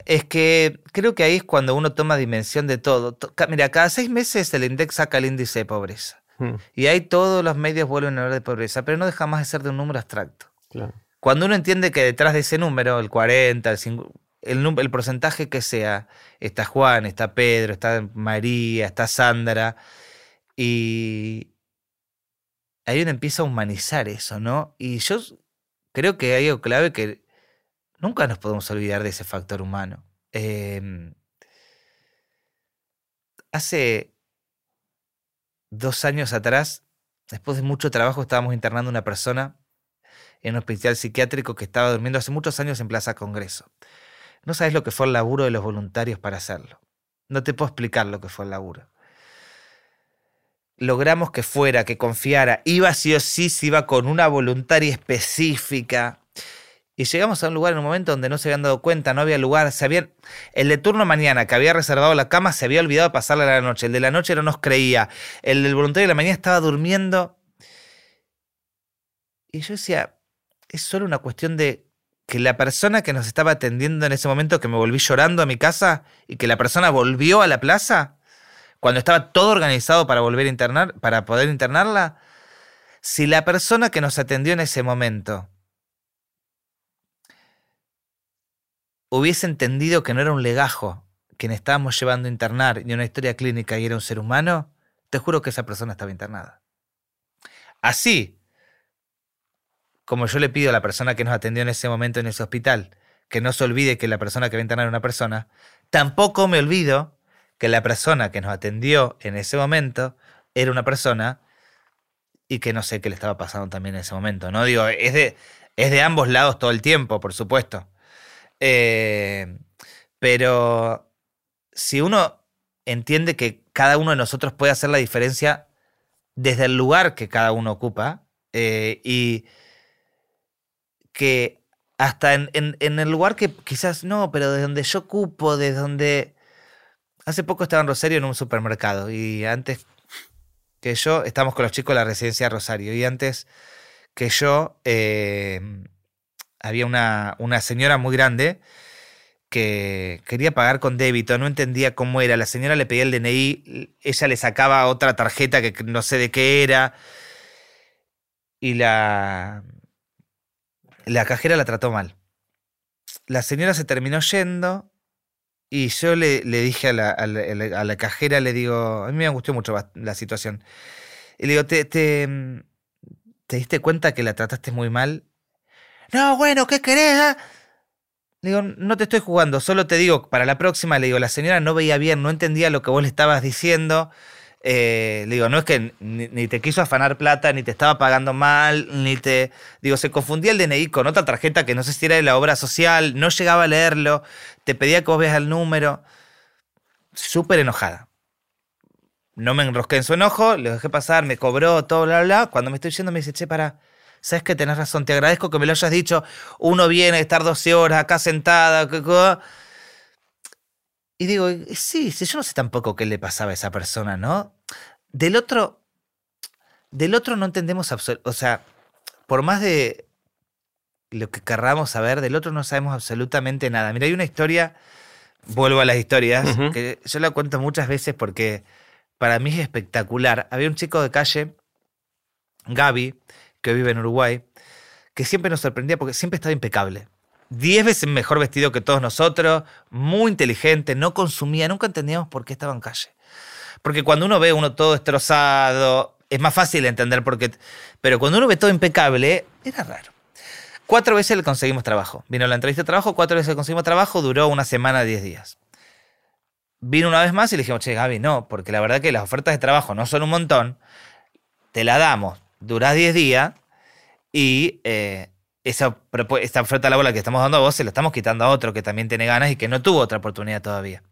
Es que creo que ahí es cuando uno toma dimensión de todo. Mira, cada seis meses el INDEX saca el índice de pobreza. Hmm. Y ahí todos los medios vuelven a hablar de pobreza, pero no deja más de ser de un número abstracto. Cuando uno entiende que detrás de ese número, el 40, el, el, porcentaje que sea, está Juan, está Pedro, está María, está Sandra, y ahí uno empieza a humanizar eso, ¿no? Y yo creo que hay algo clave que nunca nos podemos olvidar de ese factor humano. Em, hace dos años atrás, después de mucho trabajo, estábamos internando a una persona en un hospital psiquiátrico que estaba durmiendo hace muchos años en Plaza Congreso. No sabes lo que fue el laburo de los voluntarios para hacerlo. No te puedo explicar lo que fue el laburo. logramos que fuera, que confiara, iba sí o sí, iba con una voluntaria específica. Y llegamos a un lugar en un momento donde no se habían dado cuenta, no había lugar, se el de turno mañana que había reservado la cama se había olvidado de pasarla a la noche, el de la noche no nos creía, el del voluntario de la mañana estaba durmiendo. Y yo decía, es solo una cuestión de que la persona que nos estaba atendiendo en ese momento, que me volví llorando a mi casa y que la persona volvió a la plaza, cuando estaba todo organizado para volver a internar, para poder internarla, si la persona que nos atendió en ese momento hubiese entendido que no era un legajo quien estábamos llevando a internar ni una historia clínica y era un ser humano, te juro que esa persona estaba internada. Así, como yo le pido a la persona que nos atendió en ese momento en ese hospital que no se olvide que la persona que va a internar era una persona, tampoco me olvido que la persona que nos atendió en ese momento era una persona y que no sé qué le estaba pasando también en ese momento. No digo, es de, es de ambos lados todo el tiempo, por supuesto. Eh, pero si uno entiende que cada uno de nosotros puede hacer la diferencia desde el lugar que cada uno ocupa eh, y que hasta en, el lugar que quizás no, pero de donde yo ocupo, de donde... Hace poco estaba en Rosario en un supermercado y antes que yo, estamos con los chicos de la residencia de Rosario y antes que yo eh, había una, una señora muy grande que quería pagar con débito, no entendía cómo era. La señora le pedía el DNI, ella le sacaba otra tarjeta que no sé de qué era. Y la, la cajera la trató mal. La señora se terminó yendo y yo le, le dije a la, a, la, cajera, le digo, a mí me gustó mucho la situación. Y le digo, ¿te, te, te diste cuenta que la trataste muy mal? No, bueno, ¿qué querés? Ah?". Le digo, no te estoy jugando, solo te digo, para la próxima, le digo, la señora no veía bien, no entendía lo que vos le estabas diciendo. Eh, le digo, no es que ni, te quiso afanar plata, ni te estaba pagando mal, ni te. Digo, se confundía el DNI con otra tarjeta que no sé si era de la obra social, no llegaba a leerlo, te pedía que vos veas el número. Súper enojada. No me enrosqué en su enojo, le dejé pasar, me cobró, todo, bla, bla. Cuando me estoy yendo, me dice, che, para sabes que tenés razón, te agradezco que me lo hayas dicho. Uno viene a estar 12 horas acá sentada. Y digo, sí, sí, yo no sé tampoco qué le pasaba a esa persona, ¿no? Del otro, del otro no entendemos absolutamente, o sea, por más de lo que querramos saber, del otro no sabemos absolutamente nada. Mira, hay una historia, vuelvo a las historias, que yo la cuento muchas veces porque para mí es espectacular. Había un chico de calle, Gaby, que vive en Uruguay, que siempre nos sorprendía porque siempre estaba impecable. Diez veces mejor vestido que todos nosotros, muy inteligente, no consumía, nunca entendíamos por qué estaba en calle. Porque cuando uno ve uno todo destrozado, es más fácil entender por qué. Pero cuando uno ve todo impecable, era raro. Cuatro veces le conseguimos trabajo. Vino la entrevista de trabajo, cuatro veces le conseguimos trabajo, duró una semana, diez días. Vino una vez más y le dijimos, che, Gaby, no, porque la verdad que las ofertas de trabajo no son un montón, te la damos, durás 10 días y eh, esa, esta oferta laboral que estamos dando a vos se la estamos quitando a otro que también tiene ganas y que no tuvo otra oportunidad todavía.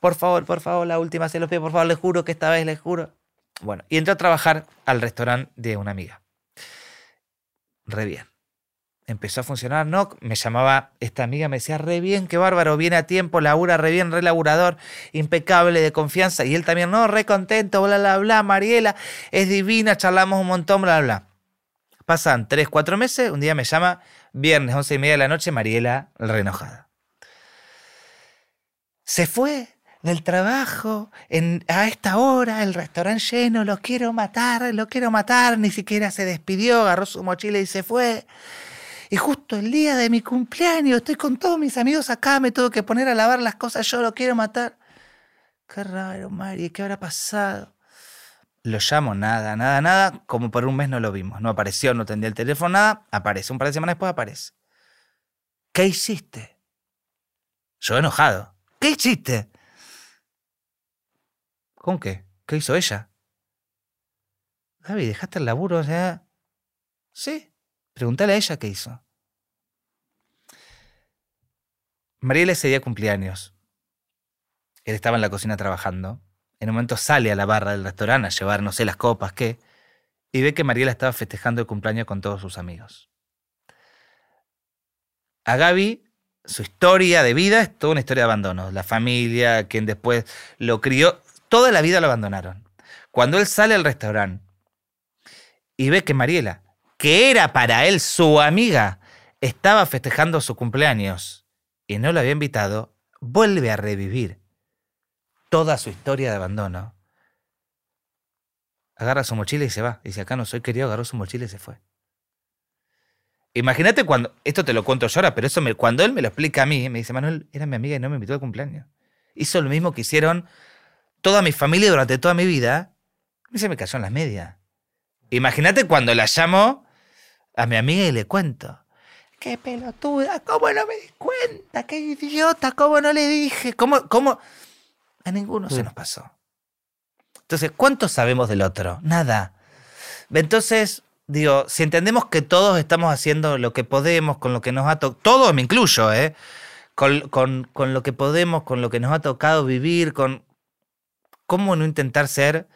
Por favor, por favor, la última se los pido, por favor, les juro que esta vez les juro. Bueno, y entró a trabajar al restaurante de una amiga. Re bien empezó a funcionar, ¿no? Me llamaba esta amiga, me decía, re bien, qué bárbaro, viene a tiempo, labura re bien, re laburador, impecable, de confianza. Y él también, no, re contento, bla, bla, bla, Mariela, es divina, charlamos un montón, bla, bla. Pasan tres, cuatro meses, un día me llama, viernes, once y media de la noche, Mariela, re enojada. Se fue del trabajo a esta hora, el restaurante lleno, lo quiero matar, lo quiero matar, ni siquiera se despidió, agarró su mochila y se fue. Y justo el día de mi cumpleaños, estoy con todos mis amigos acá, me tengo que poner a lavar las cosas, yo lo quiero matar. Qué raro, Mari, ¿qué habrá pasado? Lo llamo, nada, nada, nada. Como por un mes no lo vimos. No apareció, no tendía el teléfono, nada. Aparece. Un par de semanas después aparece. ¿Qué hiciste? Yo enojado. ¿Qué hiciste? ¿Con qué? ¿Qué hizo ella? Gaby, ¿dejaste el laburo? O sea. Sí. Pregúntale a ella qué hizo. Mariela ese día cumpleaños. Él estaba en la cocina trabajando. En un momento sale a la barra del restaurante a llevar, no sé, las copas, qué, y ve que Mariela estaba festejando el cumpleaños con todos sus amigos. A Gaby, su historia de vida es toda una historia de abandono. La familia, quien después lo crió, toda la vida lo abandonaron. Cuando él sale al restaurante y ve que Mariela, que era para él su amiga, estaba festejando su cumpleaños y no lo había invitado, vuelve a revivir toda su historia de abandono. Agarra su mochila y se va. Dice, acá no soy querido, agarró su mochila y se fue. Imagínate cuando, esto te lo cuento yo ahora, pero eso cuando él me lo explica a mí, me dice, Manuel, era mi amiga y no me invitó al cumpleaños. Hizo lo mismo que hicieron toda mi familia durante toda mi vida. Mí se me cayó en las medias. Imagínate cuando la llamo a mi amiga y le cuento. Qué pelotuda, ¿cómo no me di cuenta? Qué idiota, ¿cómo no le dije? ¿Cómo, cómo? A ninguno se nos pasó. Entonces, ¿cuánto sabemos del otro? Nada. Entonces, digo, si entendemos que todos estamos haciendo lo que podemos con lo que nos ha tocado, todos me incluyo, ¿eh? Con, con, con, lo que podemos, con lo que nos ha tocado vivir, con cómo no intentar ser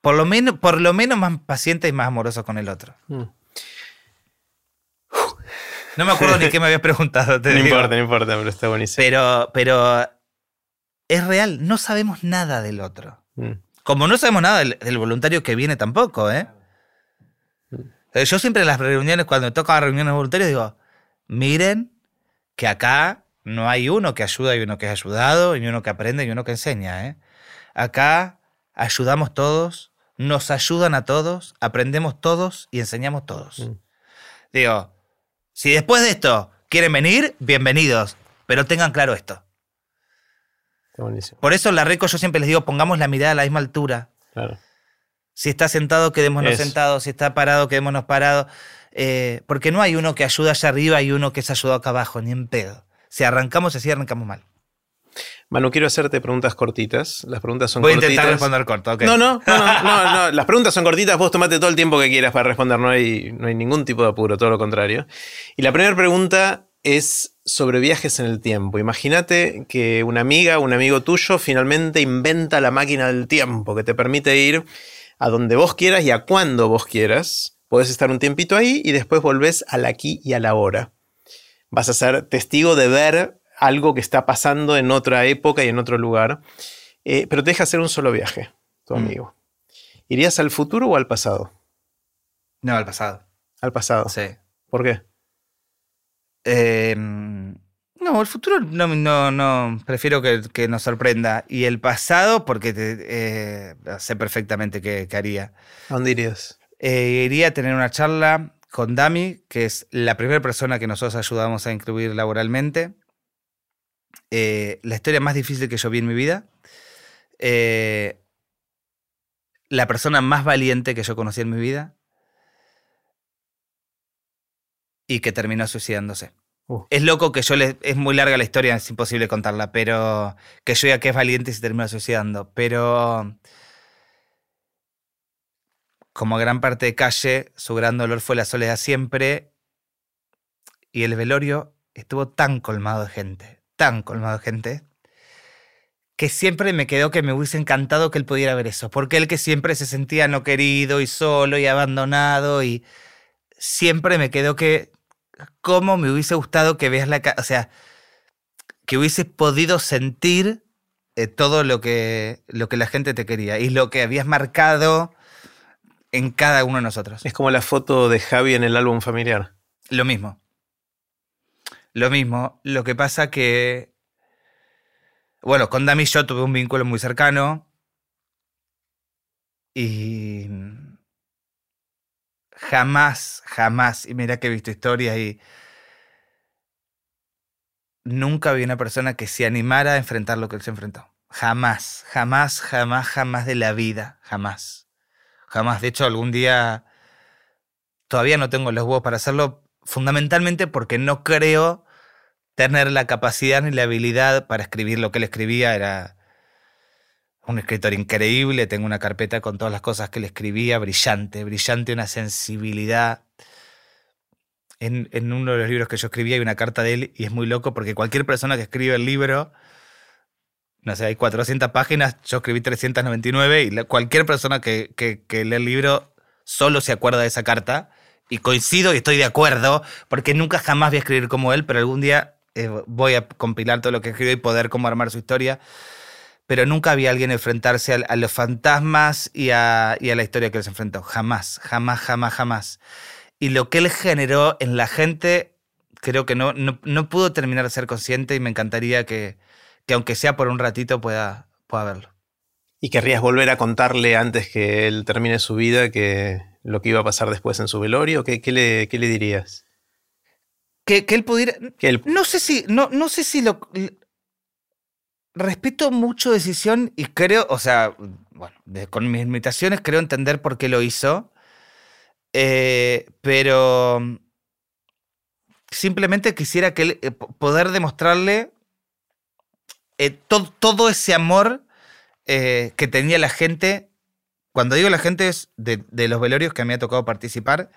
por lo menos, por lo menos más pacientes y más amorosos con el otro. Mm. No me acuerdo ni [LAUGHS] qué me habías preguntado. no importa, no importa, pero está buenísimo. Pero, pero es real, no sabemos nada del otro. Mm. Como no sabemos nada del, voluntario que viene tampoco, ¿eh? Mm. Yo siempre en las reuniones, cuando me toca reuniones voluntarias, digo, miren que acá no hay uno que ayuda y uno que es ayudado, y uno que aprende y uno que enseña. ¿eh? Acá ayudamos todos, nos ayudan a todos, aprendemos todos y enseñamos todos. Mm. Digo, si después de esto quieren venir, bienvenidos, pero tengan claro esto. Por eso en la RECO yo siempre les digo, pongamos la mirada a la misma altura. Si está sentado, quedémonos sentados. Si está parado, quedémonos parados. Eh, porque no hay uno que ayuda allá arriba y uno que se ayudado acá abajo, ni en pedo. Si arrancamos así, arrancamos mal. Manu, quiero hacerte preguntas cortitas. Las preguntas son Voy cortitas. Voy a intentar responder corto, No, no, no, no, no, Las preguntas son cortitas, vos tomate todo el tiempo que quieras para responder, no hay, no hay ningún tipo de apuro, todo lo contrario. Y la primera pregunta es sobre viajes en el tiempo. Imagínate que una amiga, un amigo tuyo, finalmente inventa la máquina del tiempo que te permite ir a donde vos quieras y a cuando vos quieras. Podés estar un tiempito ahí y después volvés al aquí y a la hora. Vas a ser testigo de ver algo que está pasando en otra época y en otro lugar, eh, pero te deja hacer un solo viaje, tu mm. amigo. ¿Irías al futuro o al pasado? No, al pasado. Al pasado. Sí. ¿Por qué? Em, no, el futuro no, no, no prefiero que, nos sorprenda. Y el pasado, porque eh, sé perfectamente qué, haría. ¿A dónde irías? Eh, iría a tener una charla con Dami, que es la primera persona que nosotros ayudamos a incluir laboralmente. Eh, la historia más difícil que yo vi en mi vida. Eh, la persona más valiente que yo conocí en mi vida. Y que terminó suicidándose. Uh. Es loco que yo le. Es muy larga la historia, es imposible contarla, pero. Que yo ya que es valiente y se terminó suicidando. Pero. Como gran parte de calle, su gran dolor fue la soledad siempre. Y el velorio estuvo tan colmado de gente tan colmado de gente que siempre me quedó que me hubiese encantado que él pudiera ver eso, porque él que siempre se sentía no querido y solo y abandonado y siempre me quedó que cómo me hubiese gustado que veas la, o sea, que hubiese podido sentir eh, todo lo que, lo que la gente te quería y lo que habías marcado en cada uno de nosotros. Es como la foto de Javi en el álbum familiar. Lo mismo. Lo mismo, lo que pasa que, bueno, con Dami yo tuve un vínculo muy cercano y jamás, jamás, y mira que he visto historias y nunca vi una persona que se animara a enfrentar lo que él se enfrentó. Jamás, jamás, jamás, jamás de la vida, jamás. Jamás. De hecho, algún día todavía no tengo los huevos para hacerlo, fundamentalmente porque no creo tener la capacidad ni la habilidad para escribir lo que él escribía. Era un escritor increíble, tengo una carpeta con todas las cosas que él escribía, brillante, brillante, una sensibilidad. En, uno de los libros que yo escribía hay una carta de él y es muy loco porque cualquier persona que escribe el libro no sé, hay 400 páginas, yo escribí 399 y cualquier persona que, que, lee el libro solo se acuerda de esa carta. Y coincido y estoy de acuerdo, porque nunca jamás voy a escribir como él, pero algún día eh, voy a compilar todo lo que escribió y poder cómo armar su historia. Pero nunca había alguien enfrentarse a, los fantasmas y a, a la historia que les enfrentó. Jamás, jamás, jamás, jamás. Y lo que él generó en la gente, creo que no, no, no pudo terminar de ser consciente y me encantaría que, que aunque sea por un ratito pueda, pueda verlo. ¿Y querrías volver a contarle antes que él termine su vida que lo que iba a pasar después en su velorio? ¿Qué, qué, le, qué le, dirías? Que, que él pudiera. Que No sé si. No, no sé si lo. Respeto mucho decisión y creo. O sea, bueno, con mis limitaciones creo entender por qué lo hizo. Eh, pero. Simplemente quisiera que él, eh, poder demostrarle eh, todo, ese amor eh, que tenía la gente, cuando digo la gente es de, los velorios que me ha tocado participar,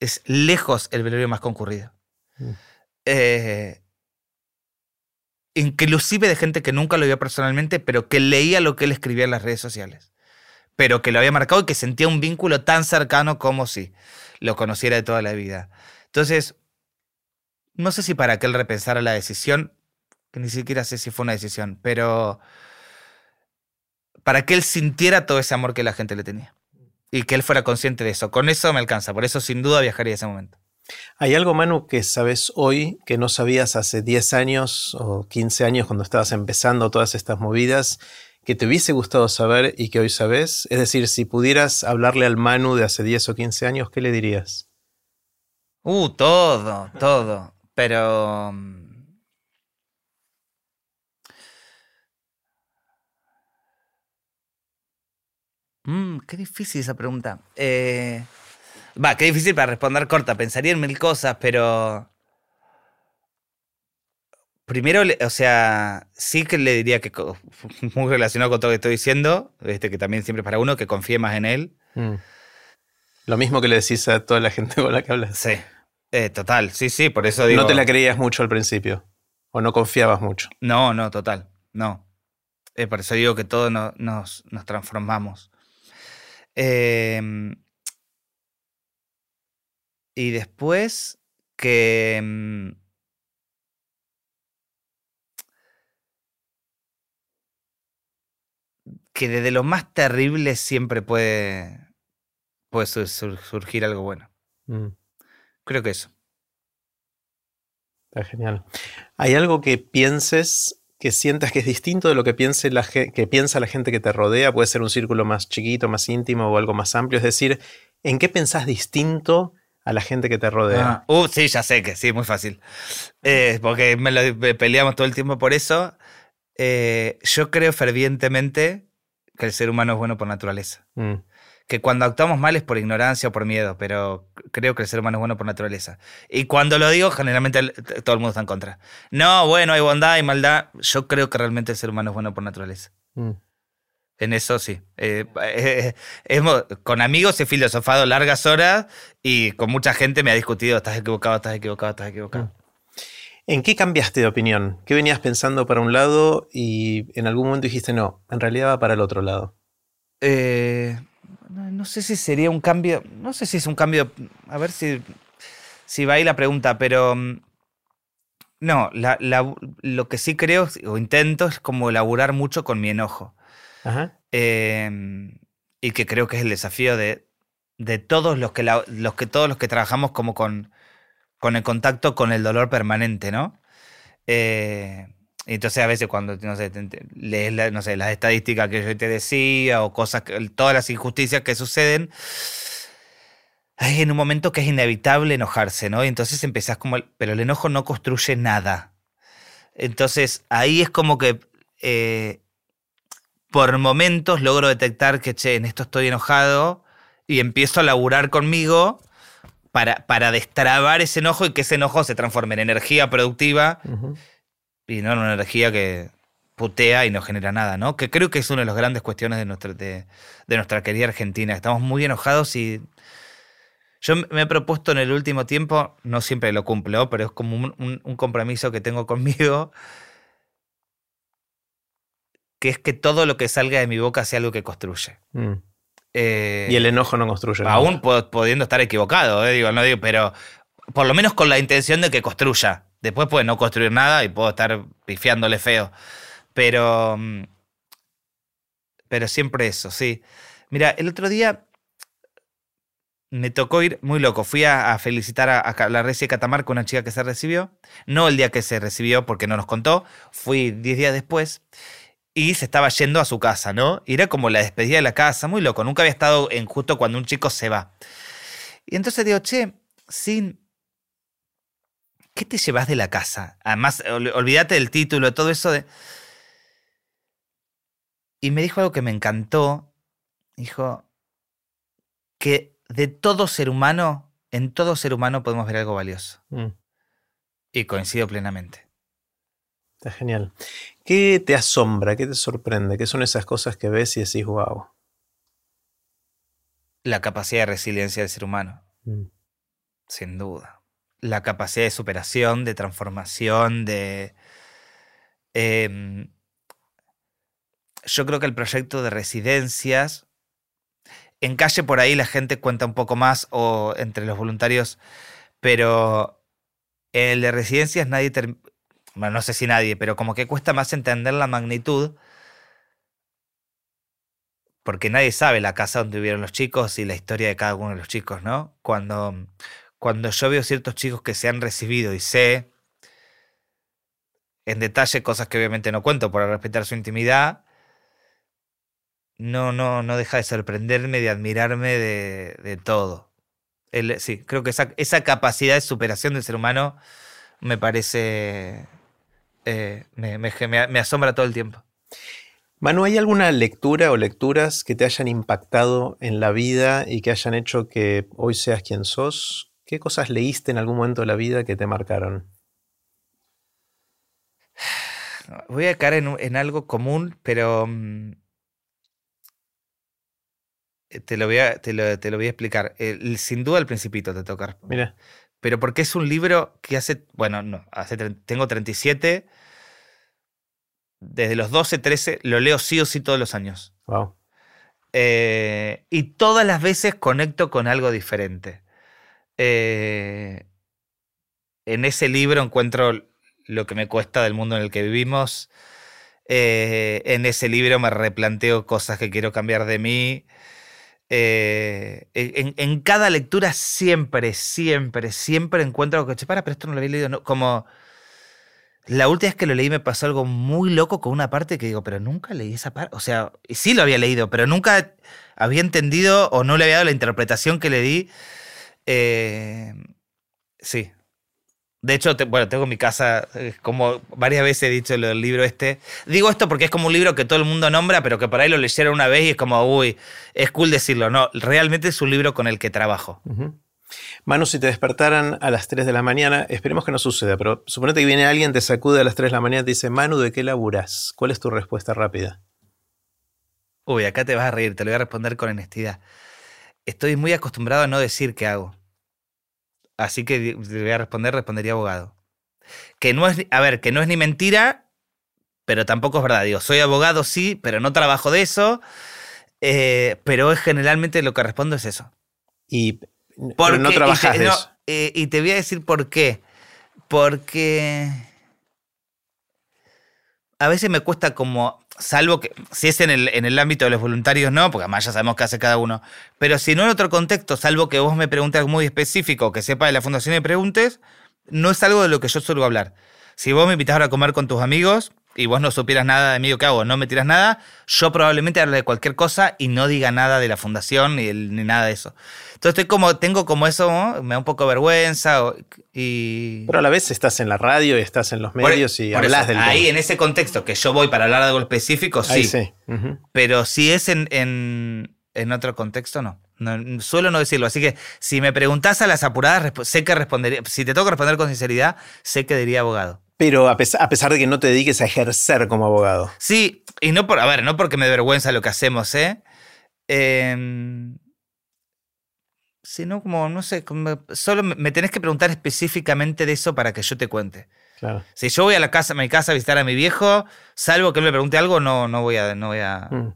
es lejos el velorio más concurrido. Mm. Eh, inclusive de gente que nunca lo vio personalmente, pero que leía lo que él escribía en las redes sociales. Pero que lo había marcado y que sentía un vínculo tan cercano como si lo conociera de toda la vida. Entonces, no sé si para que él repensara la decisión, que ni siquiera sé si fue una decisión, pero para que él sintiera todo ese amor que la gente le tenía y que él fuera consciente de eso. Con eso me alcanza, por eso sin duda viajaría ese momento. ¿Hay algo, Manu, que sabes hoy que no sabías hace 10 años o 15 años cuando estabas empezando todas estas movidas que te hubiese gustado saber y que hoy sabes? Es decir, si pudieras hablarle al Manu de hace 10 o 15 años, ¿qué le dirías? Uh, todo, todo. Pero mm, qué difícil esa pregunta. Eh, va, qué difícil para responder corta. Pensaría en mil cosas, pero. Primero, o sea, sí que le diría que, [LAUGHS] muy relacionado con todo lo que estoy diciendo, este, que también siempre para uno, que confíe más en él. Mm. Lo mismo que le decís a toda la [LAUGHS] gente con la que hablas. Sí, eh, total, sí, sí, por eso digo. No te la creías mucho al principio, o no confiabas mucho. No, no, total, no. Eh, por eso digo que todos nos, nos transformamos. Em, y después que... Em, que desde lo más terrible siempre puede, puede surgir algo bueno. Mm. Creo que eso. Está genial. ¿Hay algo que pienses que sientas que es distinto de lo que, piense la, que piensa la gente que te rodea, puede ser un círculo más chiquito, más íntimo o algo más amplio, es decir, ¿en qué pensás distinto a la gente que te rodea? Ah, uh, sí, ya sé que sí, muy fácil. Eh, porque me, lo, peleamos todo el tiempo por eso. Eh, yo creo fervientemente que el ser humano es bueno por naturaleza. Mm que cuando actuamos mal es por ignorancia o por miedo, pero creo que el ser humano es bueno por naturaleza. Y cuando lo digo, generalmente todo el mundo está en contra. No, bueno, hay bondad y maldad. Yo creo que realmente el ser humano es bueno por naturaleza. Mm. En eso sí. Eh, eh, con amigos he filosofado largas horas y con mucha gente me ha discutido, estás equivocado, estás equivocado, estás equivocado. Mm. ¿En qué cambiaste de opinión? ¿Qué venías pensando para un lado y en algún momento dijiste, no, en realidad va para el otro lado? Eh, no, sé si sería un cambio, no sé si es un cambio, a ver si, si va ahí la pregunta, pero mm, no, lo que sí creo o intento es como elaborar mucho con mi enojo. Em, y que creo que es el desafío de, de todos los que, los que todos los que trabajamos como con, con el contacto con el dolor permanente, ¿no? Eh, entonces a veces cuando, no sé, lees sé, las estadísticas que yo te decía o cosas, todas las injusticias que suceden, hay en un momento que es inevitable enojarse, ¿no? Y entonces empezás como, pero el enojo no construye nada. Entonces ahí es como que eh, por momentos logro detectar que, che, en esto estoy enojado y empiezo a laburar conmigo para, para destrabar ese enojo y que ese enojo se transforme en energía productiva y no en una energía que putea y no genera nada, ¿no? Que creo que es una de las grandes cuestiones de nuestra, de, nuestra querida Argentina. Estamos muy enojados y yo me he propuesto en el último tiempo, no siempre lo cumplo, pero es como un, compromiso que tengo conmigo, que es que todo lo que salga de mi boca sea algo que construye. Mm. Eh, Y el enojo no construye. aún pudiendo estar equivocado, eh, digo, no digo, pero por lo menos con la intención de que construya. Después puede no construir nada y puedo estar pifiándole feo. Pero. mm, Pero siempre eso, sí. Mira, el otro día me tocó ir muy loco. Fui a, felicitar a, a la Reci de Catamarca, una chica que se recibió. No el día que se recibió, porque no nos contó. Fui 10 días después. Y se estaba yendo a su casa, ¿no? Y era como la despedida de la casa, muy loco. Nunca había estado en justo cuando un chico se va. Y entonces digo, che, sin. ¿Qué te llevas de la casa? Además, ol- olvídate del título, todo eso de. Y me dijo algo que me encantó. Dijo que de todo ser humano, en todo ser humano podemos ver algo valioso. Mm. Y coincido plenamente. Está genial. ¿Qué te asombra? ¿Qué te sorprende? ¿Qué son esas cosas que ves y decís, wow? La capacidad de resiliencia del ser humano. Mm. Sin duda. La capacidad de superación, de transformación, de... em, yo creo que el proyecto de residencias, en calle por ahí la gente cuenta un poco más o entre los voluntarios, pero el de residencias nadie, bueno, no sé si nadie, pero como que cuesta más entender la magnitud, porque nadie sabe la casa donde vivieron los chicos y la historia de cada uno de los chicos, ¿no? Cuando, cuando yo veo ciertos chicos que se han recibido y sé en detalle cosas que obviamente no cuento por respetar su intimidad, no, no, no deja de sorprenderme, de admirarme de, todo. Sí, creo que esa, esa capacidad de superación del ser humano me parece. eh, me asombra todo el tiempo. Manu, ¿hay alguna lectura o lecturas que te hayan impactado en la vida y que hayan hecho que hoy seas quien sos? ¿Qué cosas leíste en algún momento de la vida que te marcaron? [SIGHS] Voy a caer en, algo común, pero. mm, eh, Te lo, voy a, te, lo, te lo voy a explicar. El- sin duda, el Principito te toca. Mira, Pero porque es un libro que hace. Bueno, no, hace, tengo 37. Desde los 12, 13, lo leo sí o sí todos los años. wow. Eh, y todas las veces conecto con algo diferente. Eh, en ese libro encuentro lo que me cuesta del mundo en el que vivimos. Eh, en ese libro me replanteo cosas que quiero cambiar de mí. Eh, en, cada lectura siempre, siempre, siempre encuentro algo que, "Che, para, pero esto no lo había leído. no", Como la última vez que lo leí me pasó algo muy loco con una parte que digo, pero nunca leí esa parte. O sea, sí lo había leído, pero nunca había entendido o no le había dado la interpretación que le di. Eh, sí. De hecho, te- bueno, tengo en mi casa, eh, como varias veces he dicho del libro este. Digo esto porque es como un libro que todo el mundo nombra, pero que por ahí lo leyeron una vez y es como, uy, es cool decirlo. No, realmente es un libro con el que trabajo. Manu, si te despertaran a las 3 de la mañana, esperemos que no suceda, pero suponete que viene alguien, te sacude a las 3 de la mañana y te dice, Manu, ¿de qué laburas? ¿Cuál es tu respuesta rápida? Uy, acá te vas a reír, te lo voy a responder con honestidad. Estoy muy acostumbrado a no decir qué hago. Así que voy a responder, respondería abogado. Que no es, ni- a ver, que no es ni mentira, pero tampoco es verdad. Digo, soy abogado, sí, pero no trabajo de eso. eh, pero es generalmente lo que respondo es eso. Y Porque- no y trabajas te, de no, eso. eh, y te voy a decir por qué. Porque a veces me cuesta como, salvo que si es en el, en el ámbito de los voluntarios, no, porque además ya sabemos qué hace cada uno. Pero si no en otro contexto, salvo que vos me preguntes algo muy específico, que sepa de la fundación y preguntes, no es algo de lo que yo suelo hablar. Si vos me invitas ahora a comer con tus amigos y vos no supieras nada de mí o qué hago, no me tiras nada, yo probablemente hable de cualquier cosa y no diga nada de la fundación ni, ni nada de eso. Entonces estoy como, tengo como eso, ¿no? me da un poco de vergüenza y... Pero a la vez estás en la radio y estás en los Por- medios y por hablas eso, del Ahí, tema. en ese contexto que yo voy para hablar de algo específico, sí. Ahí sí. Ujú. Pero si es en, en, en otro contexto, no. No, Suelo no decirlo. Así que si me preguntás a las apuradas, sé que respondería. Si te tengo que responder con sinceridad, sé que diría abogado. Pero a pesar, a pesar de que no te dediques a ejercer como abogado. Sí, y no por, a ver, no porque me vergüenza lo que hacemos, ¿eh? Em, sino como, no sé, como- solo me, me tenés que preguntar específicamente de eso para que yo te cuente. Claro. Si yo voy a la casa, a mi casa a visitar a mi viejo, salvo que él me pregunte algo, no, no voy a, no voy a, Mm.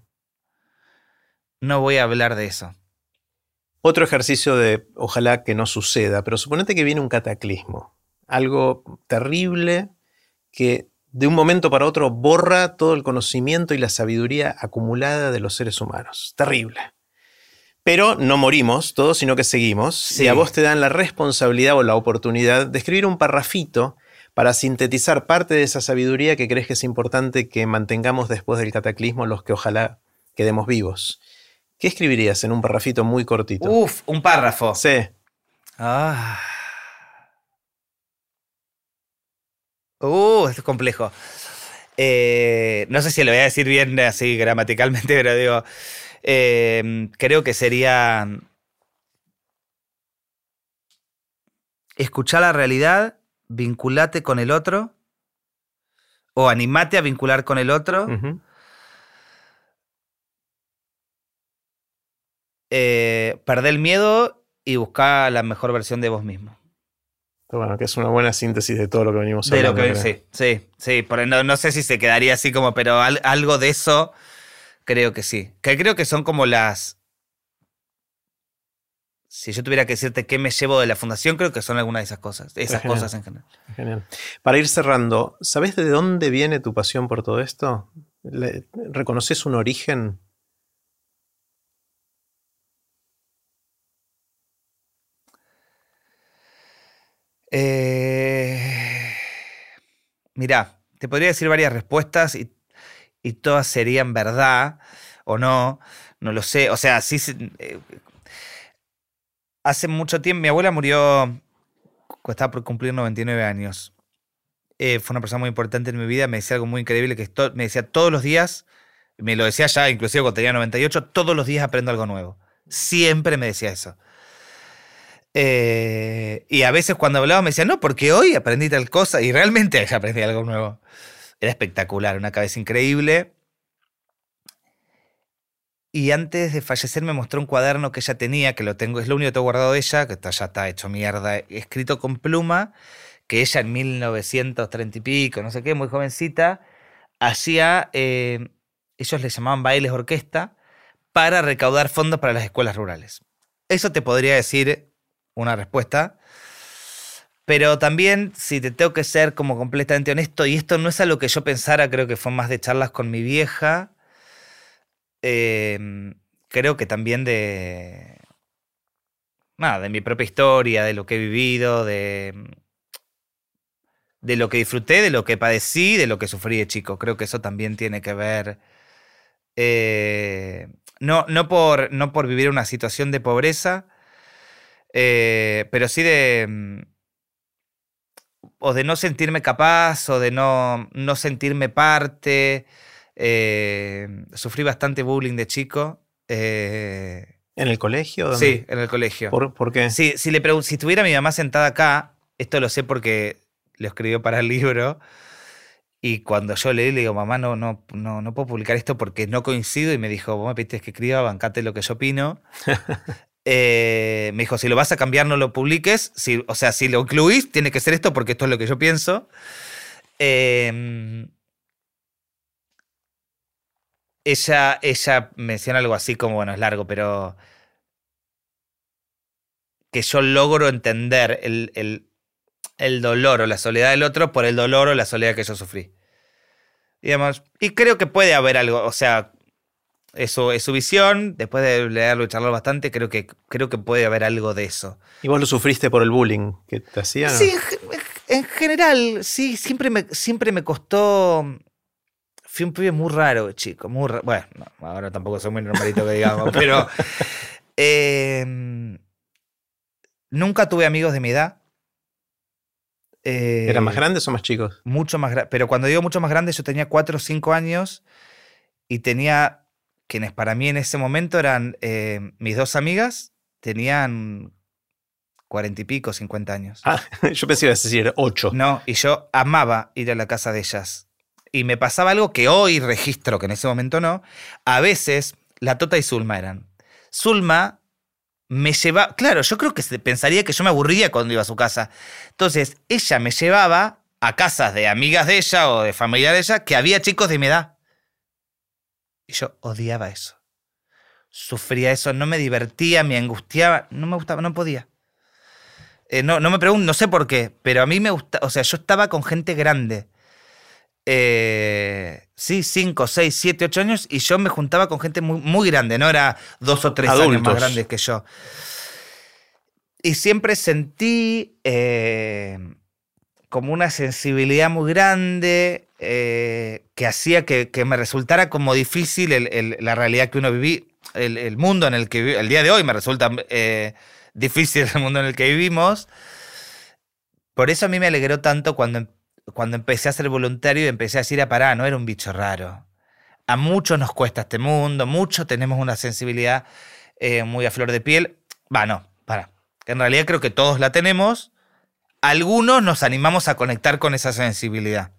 no voy a hablar de eso. Otro ejercicio de ojalá que no suceda, pero suponete que viene un cataclismo, algo terrible que de un momento para otro borra todo el conocimiento y la sabiduría acumulada de los seres humanos. Terrible. Pero no morimos todos, sino que seguimos. Sí. Y a vos te dan la responsabilidad o la oportunidad de escribir un parrafito para sintetizar parte de esa sabiduría que crees que es importante que mantengamos después del cataclismo los que ojalá quedemos vivos. ¿Qué escribirías en un parrafito muy cortito? Uf, un párrafo. Sí. Ah. Uh, esto es complejo. Eh, no sé si lo voy a decir bien así gramaticalmente, [LAUGHS] pero digo, eh, creo que sería escuchar la realidad, vinculate con el otro, o animate a vincular con el otro, eh, perder el miedo y buscar la mejor versión de vos mismo. Bueno, que es una buena síntesis de todo lo que venimos De lo hablando. que creo. sí, sí, sí. por- no, no sé si se quedaría así como, pero al- algo de eso creo que sí. Que creo que son como las. Si yo tuviera que decirte qué me llevo de la fundación, creo que son algunas de esas cosas. Esas cosas en general. Genial. Para ir cerrando, ¿sabes de dónde viene tu pasión por todo esto? ¿Reconoces un origen? Eh, mirá, te podría decir varias respuestas y, todas serían verdad o no, no lo sé. O sea, sí. eh, hace mucho tiempo, mi abuela murió estaba por cumplir 99 años. Eh, fue una persona muy importante en mi vida, me decía algo muy increíble, que me decía todos los días, me lo decía ya, inclusive cuando tenía 98, todos los días aprendo algo nuevo. Siempre me decía eso. Eh, y a veces cuando hablaba me decía, no, porque hoy aprendí tal cosa y realmente [LAUGHS] aprendí algo nuevo. Era espectacular, una cabeza increíble. Y antes de fallecer me mostró un cuaderno que ella tenía, que lo tengo, es lo único que tengo guardado de ella, que está- ya está hecho mierda, escrito con pluma, que ella en 1930 y pico, no sé qué, muy jovencita, hacía, eh, ellos le llamaban bailes orquesta, para recaudar fondos para las escuelas rurales. Eso te podría decir una respuesta. Pero también, si te tengo que ser como completamente honesto, y esto no es algo que yo pensara, creo que fue más de charlas con mi vieja, eh, creo que también de... Nada, de mi propia historia, de lo que he vivido, de... De lo que disfruté, de lo que padecí, de lo que sufrí de chico. Creo que eso también tiene que ver... eh, no, no, por, no por vivir una situación de pobreza, eh, pero sí de. mm, O de no sentirme capaz, o de no, no sentirme parte. Eh, sufrí bastante bullying de chico. eh, ¿En el colegio? ¿Dónde? sí, en el colegio. ¿Por, por qué? Sí, si, le si estuviera mi mamá sentada acá, esto lo sé porque lo escribió para el libro. Y cuando yo leí, le digo, mamá, no, no, no, no puedo publicar esto porque no coincido. Y me dijo, vos me pediste que escriba, bancate lo que yo opino. [LAUGHS] Eh, me dijo, si lo vas a cambiar, no lo publiques. Si, o sea, si lo incluís, tiene que ser esto porque esto es lo que yo pienso. Eh, ella, ella menciona algo así como, bueno, es largo, pero que yo logro entender el, el- el dolor o la soledad del otro por el dolor o la soledad que yo sufrí. Digamos, y creo que puede haber algo, o sea, eso es su visión, después de leerlo y charlar bastante, creo que, creo que puede haber algo de eso. ¿Y vos lo sufriste por el bullying que te hacían? Sí, en, ge- en general, sí, siempre me, siempre me costó. Fui un pibe muy raro, chico, muy raro. Bueno, no, ahora tampoco soy muy normalito que digamos, [LAUGHS] pero. eh, nunca tuve amigos de mi edad. Eh, ¿Eran más grandes o más chicos? mucho más grande. Pero cuando digo mucho más grande, yo tenía 4 o 5 años y tenía quienes para mí en ese momento eran eh, mis dos amigas, tenían 40 y pico, 50 años. Ah, [LAUGHS] yo pensé que ibas a decir ocho. No, y yo amaba ir a la casa de ellas. Y me pasaba algo que hoy registro, que en ese momento no. A veces, la Tota y Zulma eran. Zulma me llevaba. Claro, yo creo que se pensaría que yo me aburría cuando iba a su casa. Entonces, ella me llevaba a casas de amigas de ella o de familiares de ella que había chicos de mi edad. Y yo odiaba eso. Sufría eso, no me divertía, me angustiaba, no me gustaba, no podía. Eh, no, no me pregunto, no sé por qué, pero a mí me gusta, o sea, yo estaba con gente grande. Eh, sí, 5, 6, 7, 8 años y yo me juntaba con gente muy, muy grande, no era dos o tres años más grandes que yo. Y siempre sentí eh, como una sensibilidad muy grande eh, que hacía que, me resultara como difícil la realidad que uno vivía, el, mundo en el que vive, el día de hoy me resulta eh, difícil el mundo en el que vivimos. Por eso a mí me alegró tanto cuando, cuando empecé a ser voluntario y empecé a decir, a ah, pará, no era un bicho raro. A muchos nos cuesta este mundo, muchos tenemos una sensibilidad muy a flor de piel. Va, no, para en realidad creo que todos la tenemos, algunos nos animamos a conectar con esa sensibilidad.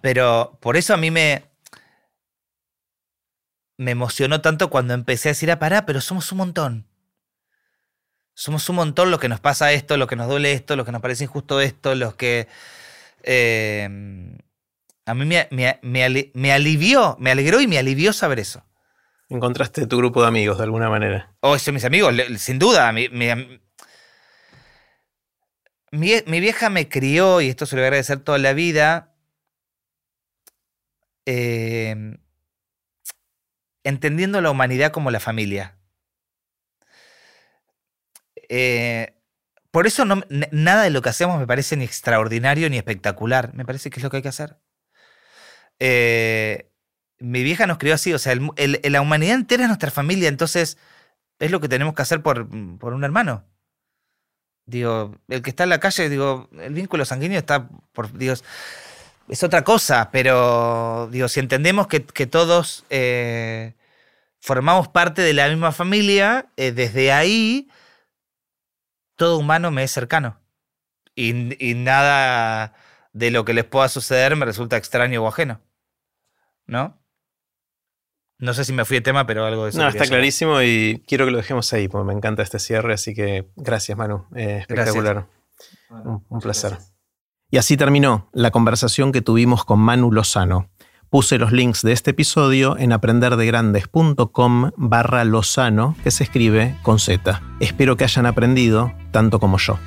Pero por eso a mí me, me emocionó tanto cuando empecé a decir, ah, pará, pero somos un montón. Somos un montón lo que nos pasa esto, lo que nos duele esto, lo que nos parece injusto esto, los que... Eh, a mí me, me, alivió, me alegró y me alivió saber eso. Encontraste tu grupo de amigos de alguna manera. Oh, son mis amigos, sin duda. Mi, vieja me crió, y esto se lo voy a agradecer toda la vida, em, entendiendo la humanidad como la familia. Eh, por eso nada de lo que hacemos me parece ni extraordinario ni espectacular. Me parece que es lo que hay que hacer. Eh, mi vieja nos crió así, o sea, la humanidad entera es nuestra familia, entonces es lo que tenemos que hacer por, por, un hermano. Digo, el que está en la calle, digo, el vínculo sanguíneo está por Dios. Es otra cosa, pero digo, si entendemos que, todos eh, formamos parte de la misma familia, eh, desde ahí todo humano me es cercano. Y, y nada de lo que les pueda suceder me resulta extraño o ajeno. ¿No? No sé si me fui de tema, pero algo de eso. No, está clarísimo y quiero que lo dejemos ahí, porque me encanta este cierre, así que gracias, Manu. Eh, espectacular. un, placer. Y así terminó la conversación que tuvimos con Manu Lozano. Puse los links de este episodio en aprenderdegrandes.com barra Lozano, que se escribe con Z. Espero que hayan aprendido tanto como yo.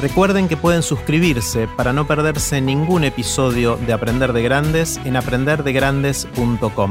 Recuerden que pueden suscribirse para no perderse ningún episodio de Aprender de Grandes en aprenderdegrandes.com.